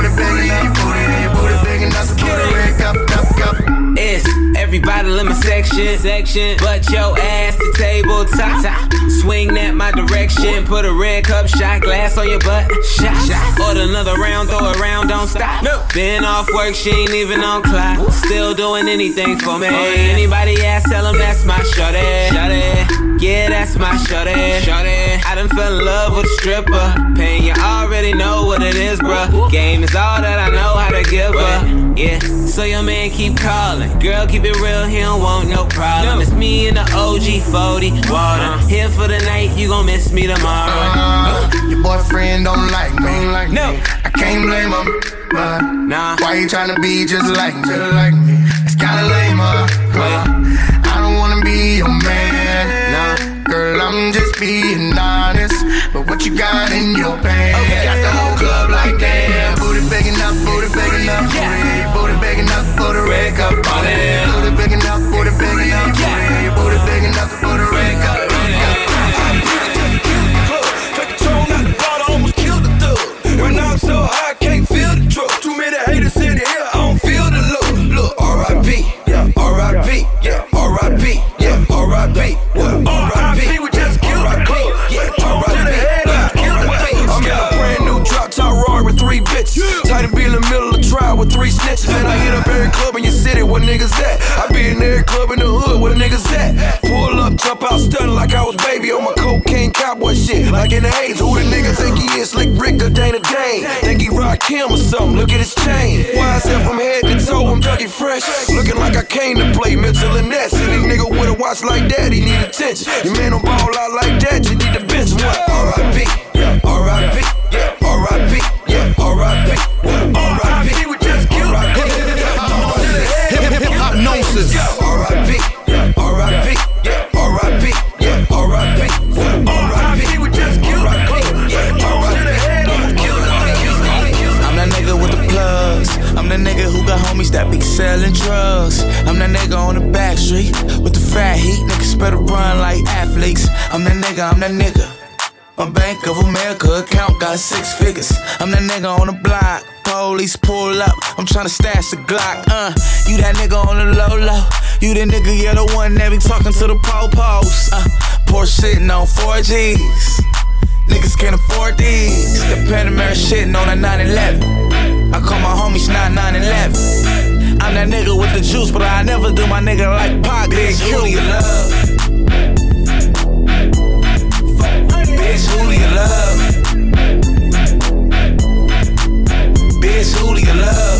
booty big enough, booty, yeah, booty big enough for the red cup, cup, cup. It's everybody in my section, section. But your ass to tabletop. Swing that my direction. Put a red cup shot glass on your butt. Shot. Order another round, throw it around, don't stop. No. Been off work, she ain't even on clock. Still doing anything for me. Oh, Anybody ask, tell them that's my shorty. Shorty. Yeah, that's my shorty. Shorty. I done fell in love with a stripper. Pain, you already know what it is, bruh. Game is all that I know how to give her. Yeah, so your man keep calling. Girl, keep it real, he don't want no problem. It's me and the OG 40 water. Here for the night, you gon' miss me tomorrow. Uh, your boyfriend don't like me, like no. me. I can't blame him, but nah. why you tryna be just like me? Just like me. It's kinda lame, uh, uh, I don't wanna be your man. Girl, I'm just being honest. But what you got in your pants? Okay. Got the whole club like damn. Booty big enough, booty big enough, booty, booty big enough for the red cup. Booty big enough, booty big enough, booty, booty big enough with three I hit up every club in your city where niggas at. I be in every club in the hood where niggas at. Pull up, jump out, stunning like I was baby on my cocaine cowboy shit. Like in the haze, who the nigga think he is? Slick Rick or Dana Dane? Think he rock him or something? Look at his chain. YSL from head to toe, I'm Dougie Fresh. Looking like I came to play Mitchell and Ness. Any nigga with a watch like that, he need attention. Your man don't ball out like that, you need to bench him. What? R.I.P. Yeah, R.I.P. Yeah, R.I.P. Yeah, R.I.P. What? R.I.P. hop. R.I.P. Yeah, R.I.P. Yeah, R.I.P. Yeah, R.I.P. R.I.P. We just killed I'm that nigga with the plugs. I'm the nigga who got homies that be selling drugs. I'm that nigga on the back street with the fat heat. Niggas better run like athletes. I'm that nigga, I'm that nigga. My Bank of America account got six figures. I'm that nigga on the block. Police pull up. I'm tryna stash the Glock. Uh, you that nigga on the low low. You the nigga, yeah, the one that be talking to the po-pos. Uh, poor sitting on 4Gs. Niggas can't afford these. The Panamera shitting on a 911. I call my homies 9911. I'm that nigga with the juice, but I never do my nigga like Pac. Who you love? Love? Bitch, who do you love?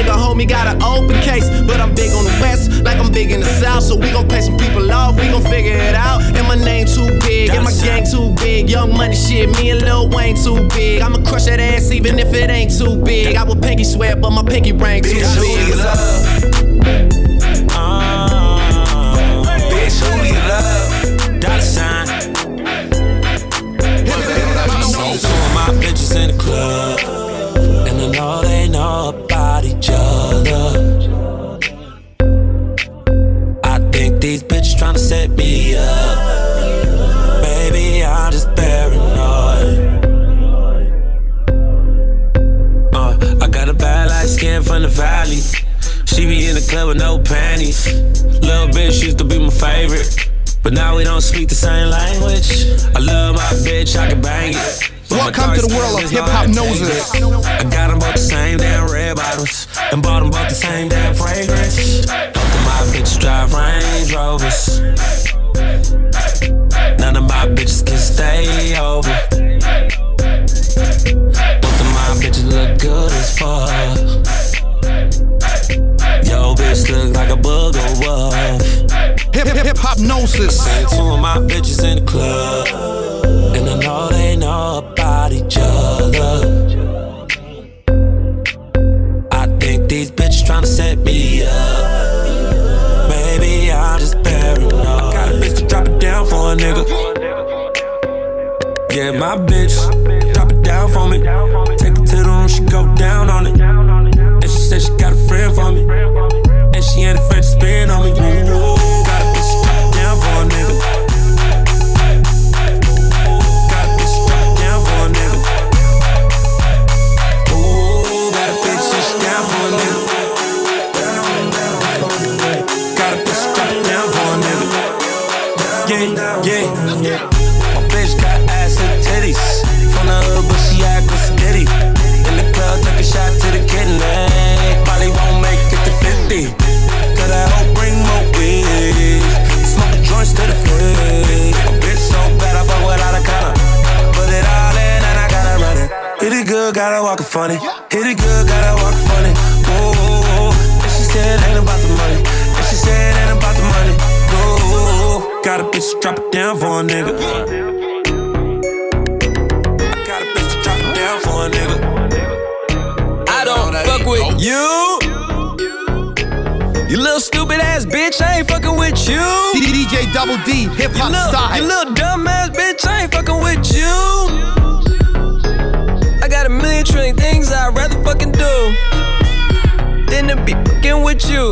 homie, got an open case. But I'm big on the west, like I'm big in the south. So we gon' pay some people off, we gon' figure it out. And my name too big, and my gang too big. Young money shit, me and Lil Wayne too big. I'ma crush that ass even if it ain't too big. I would pinky swear, but my pinky ring too Bitch, who do big. you love? Bitch, bitches tryna set me up. Baby, I'm just paranoid. Uh, I got a bad light skin from the valley. She be in the club with no panties. Little bitch used to be my favorite. But now we don't speak the same language. I love my bitch, I can bang it. But Welcome to the world of Hiphopnosis. I got them both the same damn red bottles. And bought them both the same damn fragrance. My bitches drive Range Rovers. None of my bitches can stay over. Both of my bitches look good as fuck. Yo, bitch look like a booger wolf. Hip hip hip hop gnosis. Seen two of my bitches in the club. And I know they know about each other. I think these bitches tryna set me a nigga. Yeah, my bitch, drop it down for me. Take it to the room, she go down on it. And she said she got a friend for me. And she ain't afraid to spin on me. Good, gotta walk it funny. Hit it good, gotta walk it funny. Whoa, whoa, whoa. And she said it ain't about the money. And she said it ain't about the money. Whoa, got a bitch to drop it down for a nigga. I got a bitch to drop it down for a nigga. I don't fuck with you. You little stupid ass bitch, I ain't fucking with you. DJ Double D, hip hop You style. you little dumb ass bitch, I ain't fucking with you. Million trillion things I'd rather fucking do than to be fucking with you.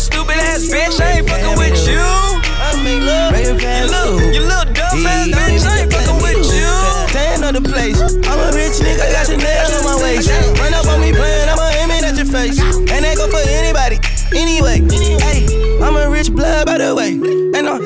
stupid ass bitch, I ain't fucking with you. You little, you little dumb ass bitch, I ain't fucking with you. Stand on the place. I'm a rich nigga, I got your nails on my waist.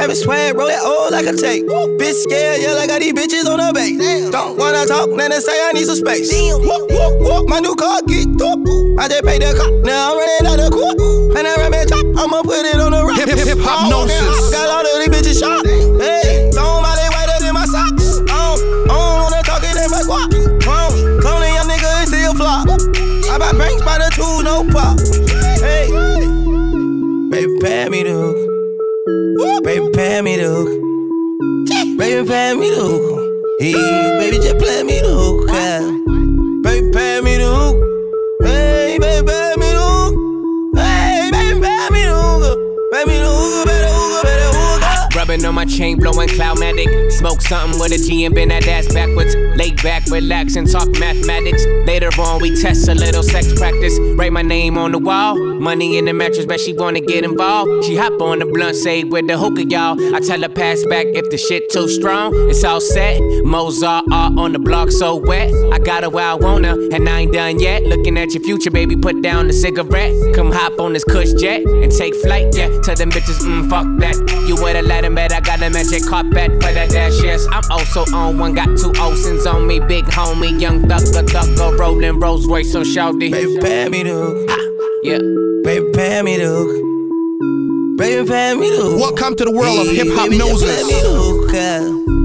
Having swag, roll that old like a tape. Bitch scared, yeah, like I got these bitches on the base. Don't wanna talk, then they say I need some space. Whoop, whoop, whoop, my new car get up. I just paid the cop, now I'm running out of court. And I my chop, I'ma put it on the rock. Hip- hip- okay, gnosis. I Got all of these bitches shot. Hey, Pay me the hook. Baby, pay me the hook. Hey, baby, just play me the hook. yeah. Baby, pay me the hook. Hey, baby, pay me the hook. Hey, baby, pay me the hook. Pay me the hook, On my chain, blowing cloudmatic. Smoke something with a G and bend that ass backwards. Lay back, relax, and talk mathematics. Later on, we test a little sex practice. Write my name on the wall. Money in the mattress, but she wanna get involved. She hop on the blunt, say with the hookah, y'all. I tell her pass back if the shit too strong. It's all set. Mozart art on the block, so wet. I got her where I want her, and I ain't done yet. Looking at your future, baby, put down the cigarette. Come hop on this cush jet and take flight, yeah. Tell them bitches, mm, fuck that. You wear the Latin bed, I got a magic carpet for that dash, yes. I'm also on one, got two Olsen's on me, big homie, young thugger, thugger, rolling Rolls Royce, so shouty. Baby, pay me the hook. Yeah. Baby, pay me the. Baby, pay me the. Welcome to the world of hip hop Baby, just noses.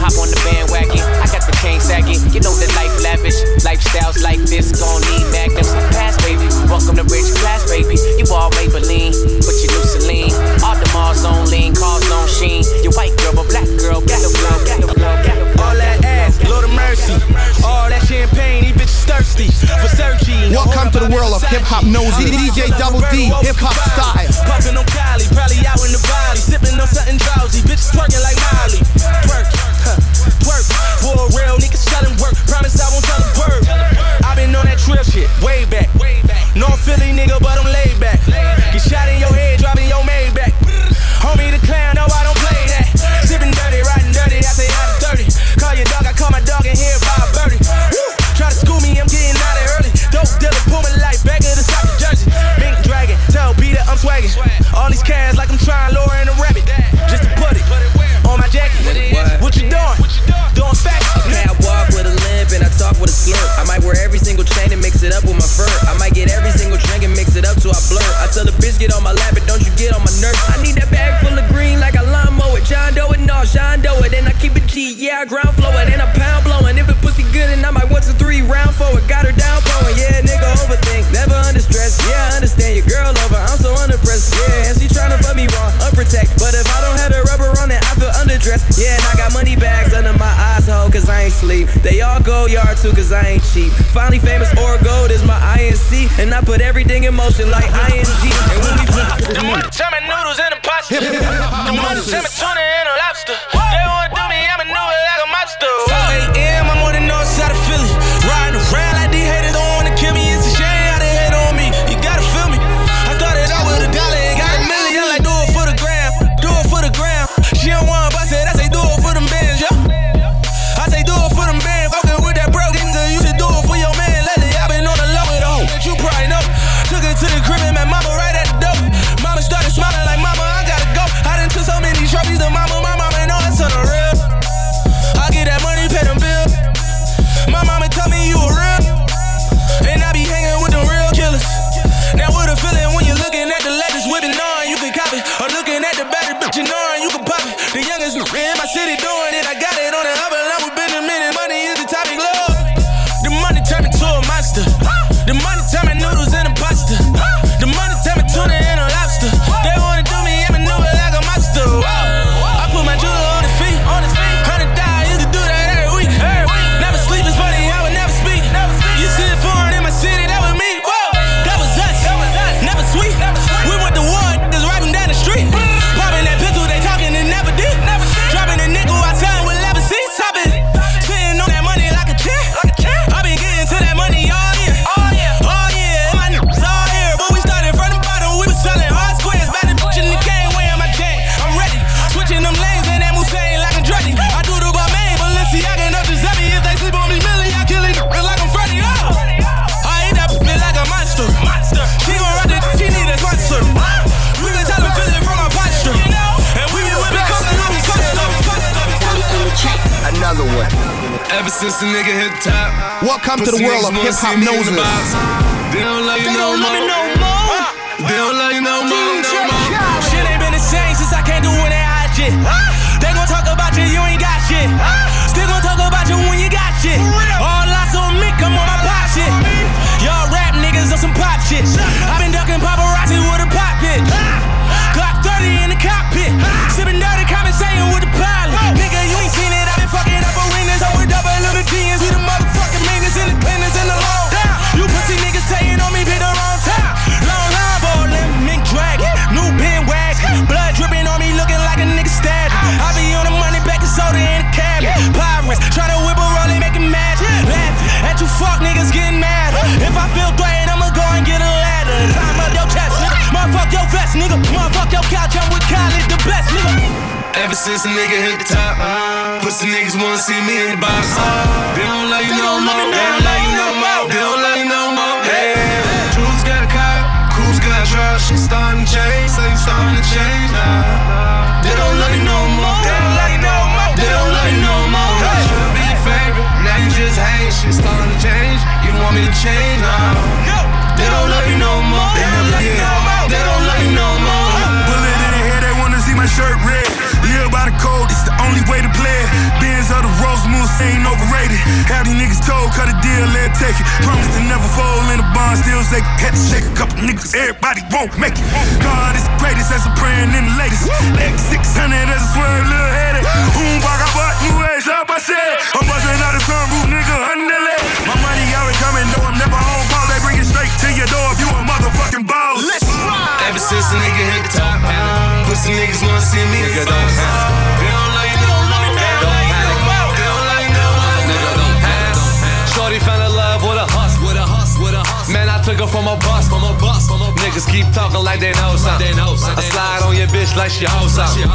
Hop on the bandwagon. I got the chain sagging. You know the life lavish. Lifestyles like this gon' need magnums. Pass, baby. Welcome to rich class, baby. You all Maybelline, but you new Celine. All the Mars on lean, cars on sheen. You white girl, but black girl, get the flow, get the flow, get the flow. All that ass, Lord of mercy. All that champagne, these bitches thirsty for searching. Welcome to the world of Hiphopnosis. DJ Double D, hip hop style. Puffin' on Cali, probably out in the valley, sipping on something drowsy. Bitches twerking like Miley. Twerk, huh, twerk. For a real nigga selling work. Promise I won't tell a word. i been on that trip shit way back. North Philly nigga, but I'm laid back. Get shot in your head, dropping your Maybach. Homie the clown, no, I don't play that. Sipping dirty, riding dirty, I say out of 30. Call your dog, I call my dog in here by a birdie. Woo! Try to school me, I'm getting out of early. Dope dealer, pull my life back of the South Jersey. Mink dragon, tell Peter I'm swagging. All these cans like I'm trying lower in a rabbit. Just to put it on my jacket. With a. I might wear every single chain and mix it up with my fur. I might get every single drink and mix it up till I blur. I tell the bitch get on my lap, but don't you get on my nerves. I need that bag full of green like a lawnmower. John Doe it, no, John Doe it. And I keep it G, yeah, I ground flow it. And I pound blowing. If it pussy good, and I might one to three round forward. Got her down blowing. Yeah, nigga, overthink. Never under stress. Yeah, I understand your girl over. I'm so underpressed. Yeah, and she tryna fuck me wrong, unprotect. But if I don't cause I ain't sleep. They all go yard too, cause I ain't cheap. Finally famous or gold is my INC. And I put everything in motion like ING. And when we The money, tell me noodles and a pasta. The money, tell me tuna and a lobster. They wanna do me, I'ma do it like a monster. 4 a.m., I'm since the nigga hit top. Welcome to the world of Hiphopnosis. They don't love you no more. They don't love you no more. No more. Shit ain't been the same since I came through when they hide shit. They gon' talk about you, you ain't got shit. Still gon' talk about you when you got shit. All lots on me, come on my pop shit. Y'all rap niggas on some pop shit. i been ducking paparazzi with a pop bitch. Glock 30 in the cockpit. Sipping dirty, conversating with the pilot. Nigga, G's. We the motherfucking meanest independents in the law. You pussy niggas saying on me, be the wrong time. Long line for a lemon dragon. New bin wag. Blood dripping on me, looking like a nigga stabbed. I be on the money, back and soda in the cabinet. Pirates, tryna whip a rollie, making mad. Laughing at you fuck niggas getting mad. If I feel threatened, I'ma go and get a ladder. Climb up your chest, nigga. Motherfuck your vest, nigga. Motherfuck your couch, I'm with Khaled, the best, nigga. Ever since a nigga hit the top, uh, pussy niggas wanna see me in the box. Uh. They don't love you no more. They don't love you no more. They don't love you no more. Yeah. Truth's got a cop, cool's got a drop. Shit starting to change, so you starting to change now. They don't love you no more. They don't love you no more. They don't love you no more. Should be your favorite, now you just hate. Shit starting to change. You want me to change now? They don't love you no more. Ain't overrated. Have these niggas told, cut a deal, let take it. Promise to never fold in the bond, still shake it. Had to shake a couple niggas, everybody won't make it. God is the greatest, as a praying in the latest. Leg 600 as a swerve, little headed. Boom, bag, I bought new age, up, I said. I'm busting out the sunroof, nigga, underlay. My money always coming, though I'm never on call. They bring it straight to your door if you a motherfucking boss. Let's ride. Ever since a nigga hit the top, pussy niggas wanna see me. Nigga don't panic. Took her from a bus, from a bus, from a Niggas keep talking like they know something. I slide on your bitch like she hoes something.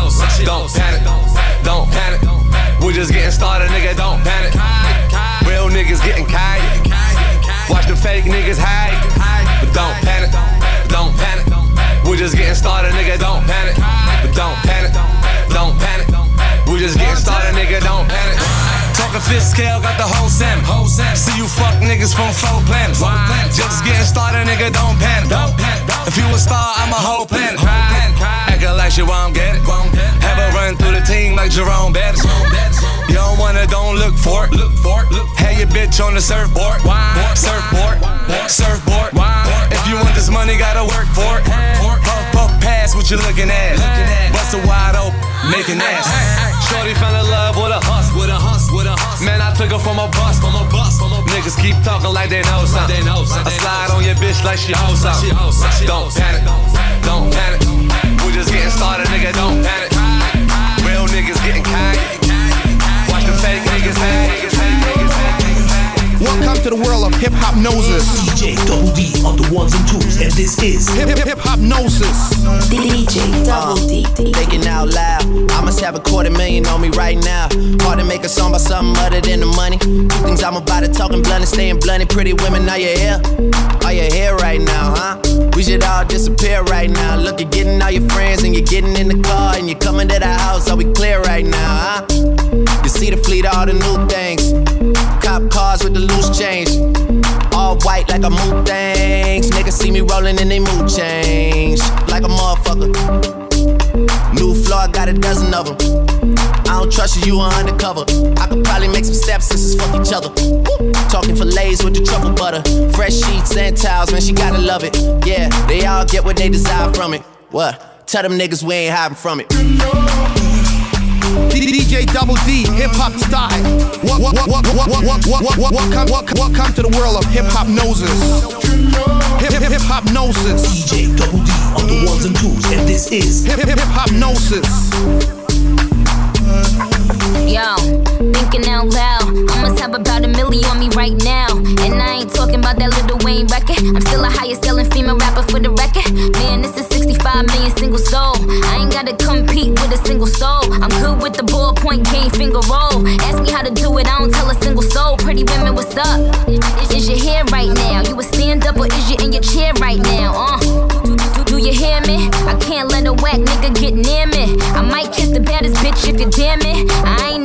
Don't panic, don't panic. We just getting started, nigga. Don't panic. Real niggas getting kite. Watch the fake niggas hide, but don't panic, don't panic. We just getting started, nigga. Don't panic, but don't panic, don't panic. We just getting started, nigga. Don't panic. Talking fifth scale, got the whole Sam. See you fuck niggas from four planets. Just getting started, nigga. Don't panic. If you a star, I'm a whole planet. Acting like you won't get it. Have a run through the team like Jerome Bettis. You don't wanna, don't look for it. Look for it. Have your bitch on the surfboard. Surfboard. Surfboard. If you want this money, gotta work for it. Puff, puff, pass what you looking at. Bust a wide open, making ass. Shorty fell in love with a hus, with a hus, with a hus. Man, I took her from a bus, from a bus. Niggas keep talking like they know something. I slide on your bitch like she hoes something. Don't panic, don't panic. We just getting started, nigga. Don't panic. Real niggas getting kind. Watch the fake niggas hang. Welcome to the world of Hiphopnosis. DJ Double D on the ones and twos, and this is hip hip Hiphopnosis. DJ Double D. Thinking out loud, I must have a quarter million on me right now. Hard to make a song about something other than the money. Two things I'm about to talking blunt and staying blunt. Pretty women, are you here? Are you here right now, huh? We should all disappear right now. Look, you're getting all your friends and you're getting in the car and you're coming to the house. Are we clear right now, huh? You see the fleet, all the new things. Cop cars with the loose change. All white like a mood things. Niggas see me rolling and they mood change. Like a motherfucker. New floor, got a dozen of them. I don't trust you, you are undercover. I could probably make some stepsisters fuck each other. Woo. Talking fillets with the truffle butter. Fresh sheets and towels, man, she gotta love it. Yeah, they all get what they desire from it. What? Tell them niggas we ain't hiding from it. DJ Double D, hip hop style. What, what, what, what, what, what, what, what, what, welcome, welcome, welcome to the world of Hiphopnosis. Hip hip Hiphopnosis. DJ Double D on the ones and twos, and this is hip hip Hiphopnosis. Yo, thinking out loud. I must have about a million on me right now. And I ain't talking about that Lil Wayne record. I'm still a highest selling female rapper for the record. Man, this is 65 million single soul. I ain't gotta compete with a single soul. I'm good with the ballpoint game finger roll. Ask me how to do it, I don't tell a single soul. Pretty women, what's up? Is, is your hair right now? You a stand up or is you in your chair right now? Uh, do, you hear me? I can't let a whack nigga get near me. I might kiss the baddest bitch if you damn it. I ain't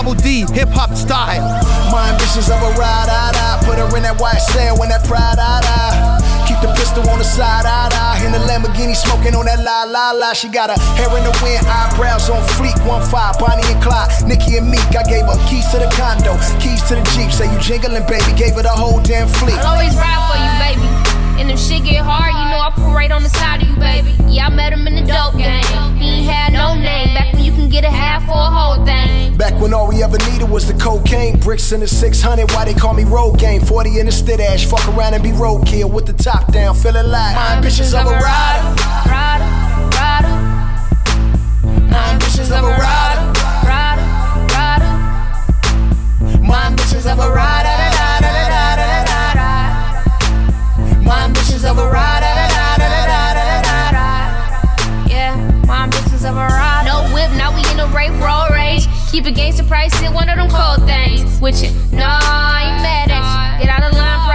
Double D, hip hop style. My ambitions of a ride, I die. Put her in that white cell when that pride, I die. Keep the pistol on the side, I die. In the Lamborghini smoking on that la la la. She got her hair in the wind, eyebrows on fleek. One five, Bonnie and Clyde, Nikki and Meek. I gave her keys to the condo, keys to the Jeep. Say you jingling, baby. Gave her the whole damn fleet. I'll always ride for you, baby. And if shit get hard, you know I pull right on the side of you, baby. Yeah, I met him in the dope game. He ain't had no name. Back when you can get a half or a whole thing. Back when all we ever needed was the cocaine, bricks in the 600. Why they call me road game? 40 in the stit ash. Fuck around and be roadkill with the top down, feeling like my ambitions of a rider. Rider, rider. My ambitions of a rider. Rider, rider. My ambitions of a rider. My ambitions of a rider. Yeah, my ambitions of a ride. No whip, now we in the rape road rage. Keep a gangster price in one of them cold things. With you, nah, I ain't mad at you. Get out of line,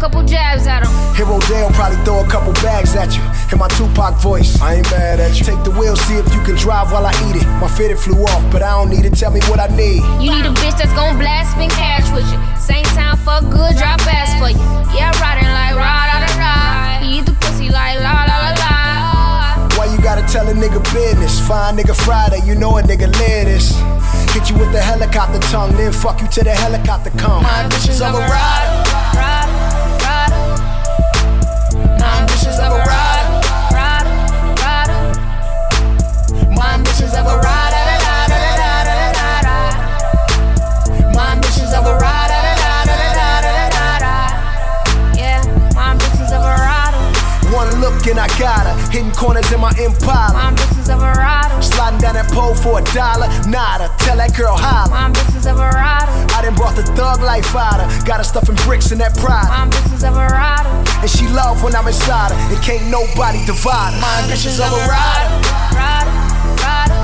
a couple jabs at him. Hero Dale probably throw a couple bags at you. In my Tupac voice, I ain't mad at you. Take the wheel, see if you can drive while I eat it. My fitted flew off, but I don't need it. Tell me what I need. You need a bitch that's gon' blast, spin cash with you. Same time, fuck good, drop ass for you. Yeah, riding like ride, ride, ride. He eat the pussy like la, la, la, la. Why you gotta tell a nigga business? Fine nigga Friday, you know a nigga live this. Hit you with the helicopter tongue, then fuck you till the helicopter come. My ambitions of a. Rider, rider. And I got her. Hitting corners in my Impala. My ambitions of a rider. Sliding down that pole for a dollar. Nada. Tell that girl holla. My ambitions of a rider. I done brought the thug life out her. Got her stuffing bricks in that pride. My ambitions of a rider. And she love when I'm inside her. And can't nobody divide her. My ambitions of a rider. Rider, rider.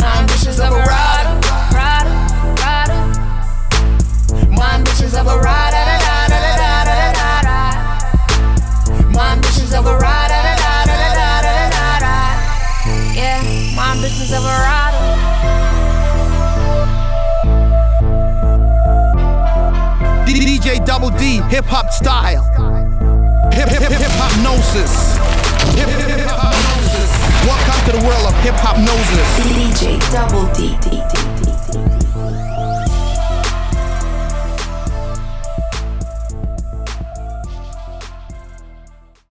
My ambitions of a rider. Rider, rider. My ambitions of a rider. My ambitions of a rider. Yeah, my ambitions of a rider. DJ Double D, hip hop style. Hip hip hip hip hop gnosis. Hip hip Hiphopnosis. Welcome to the world of Hiphopnosis. DJ Double D. D, D.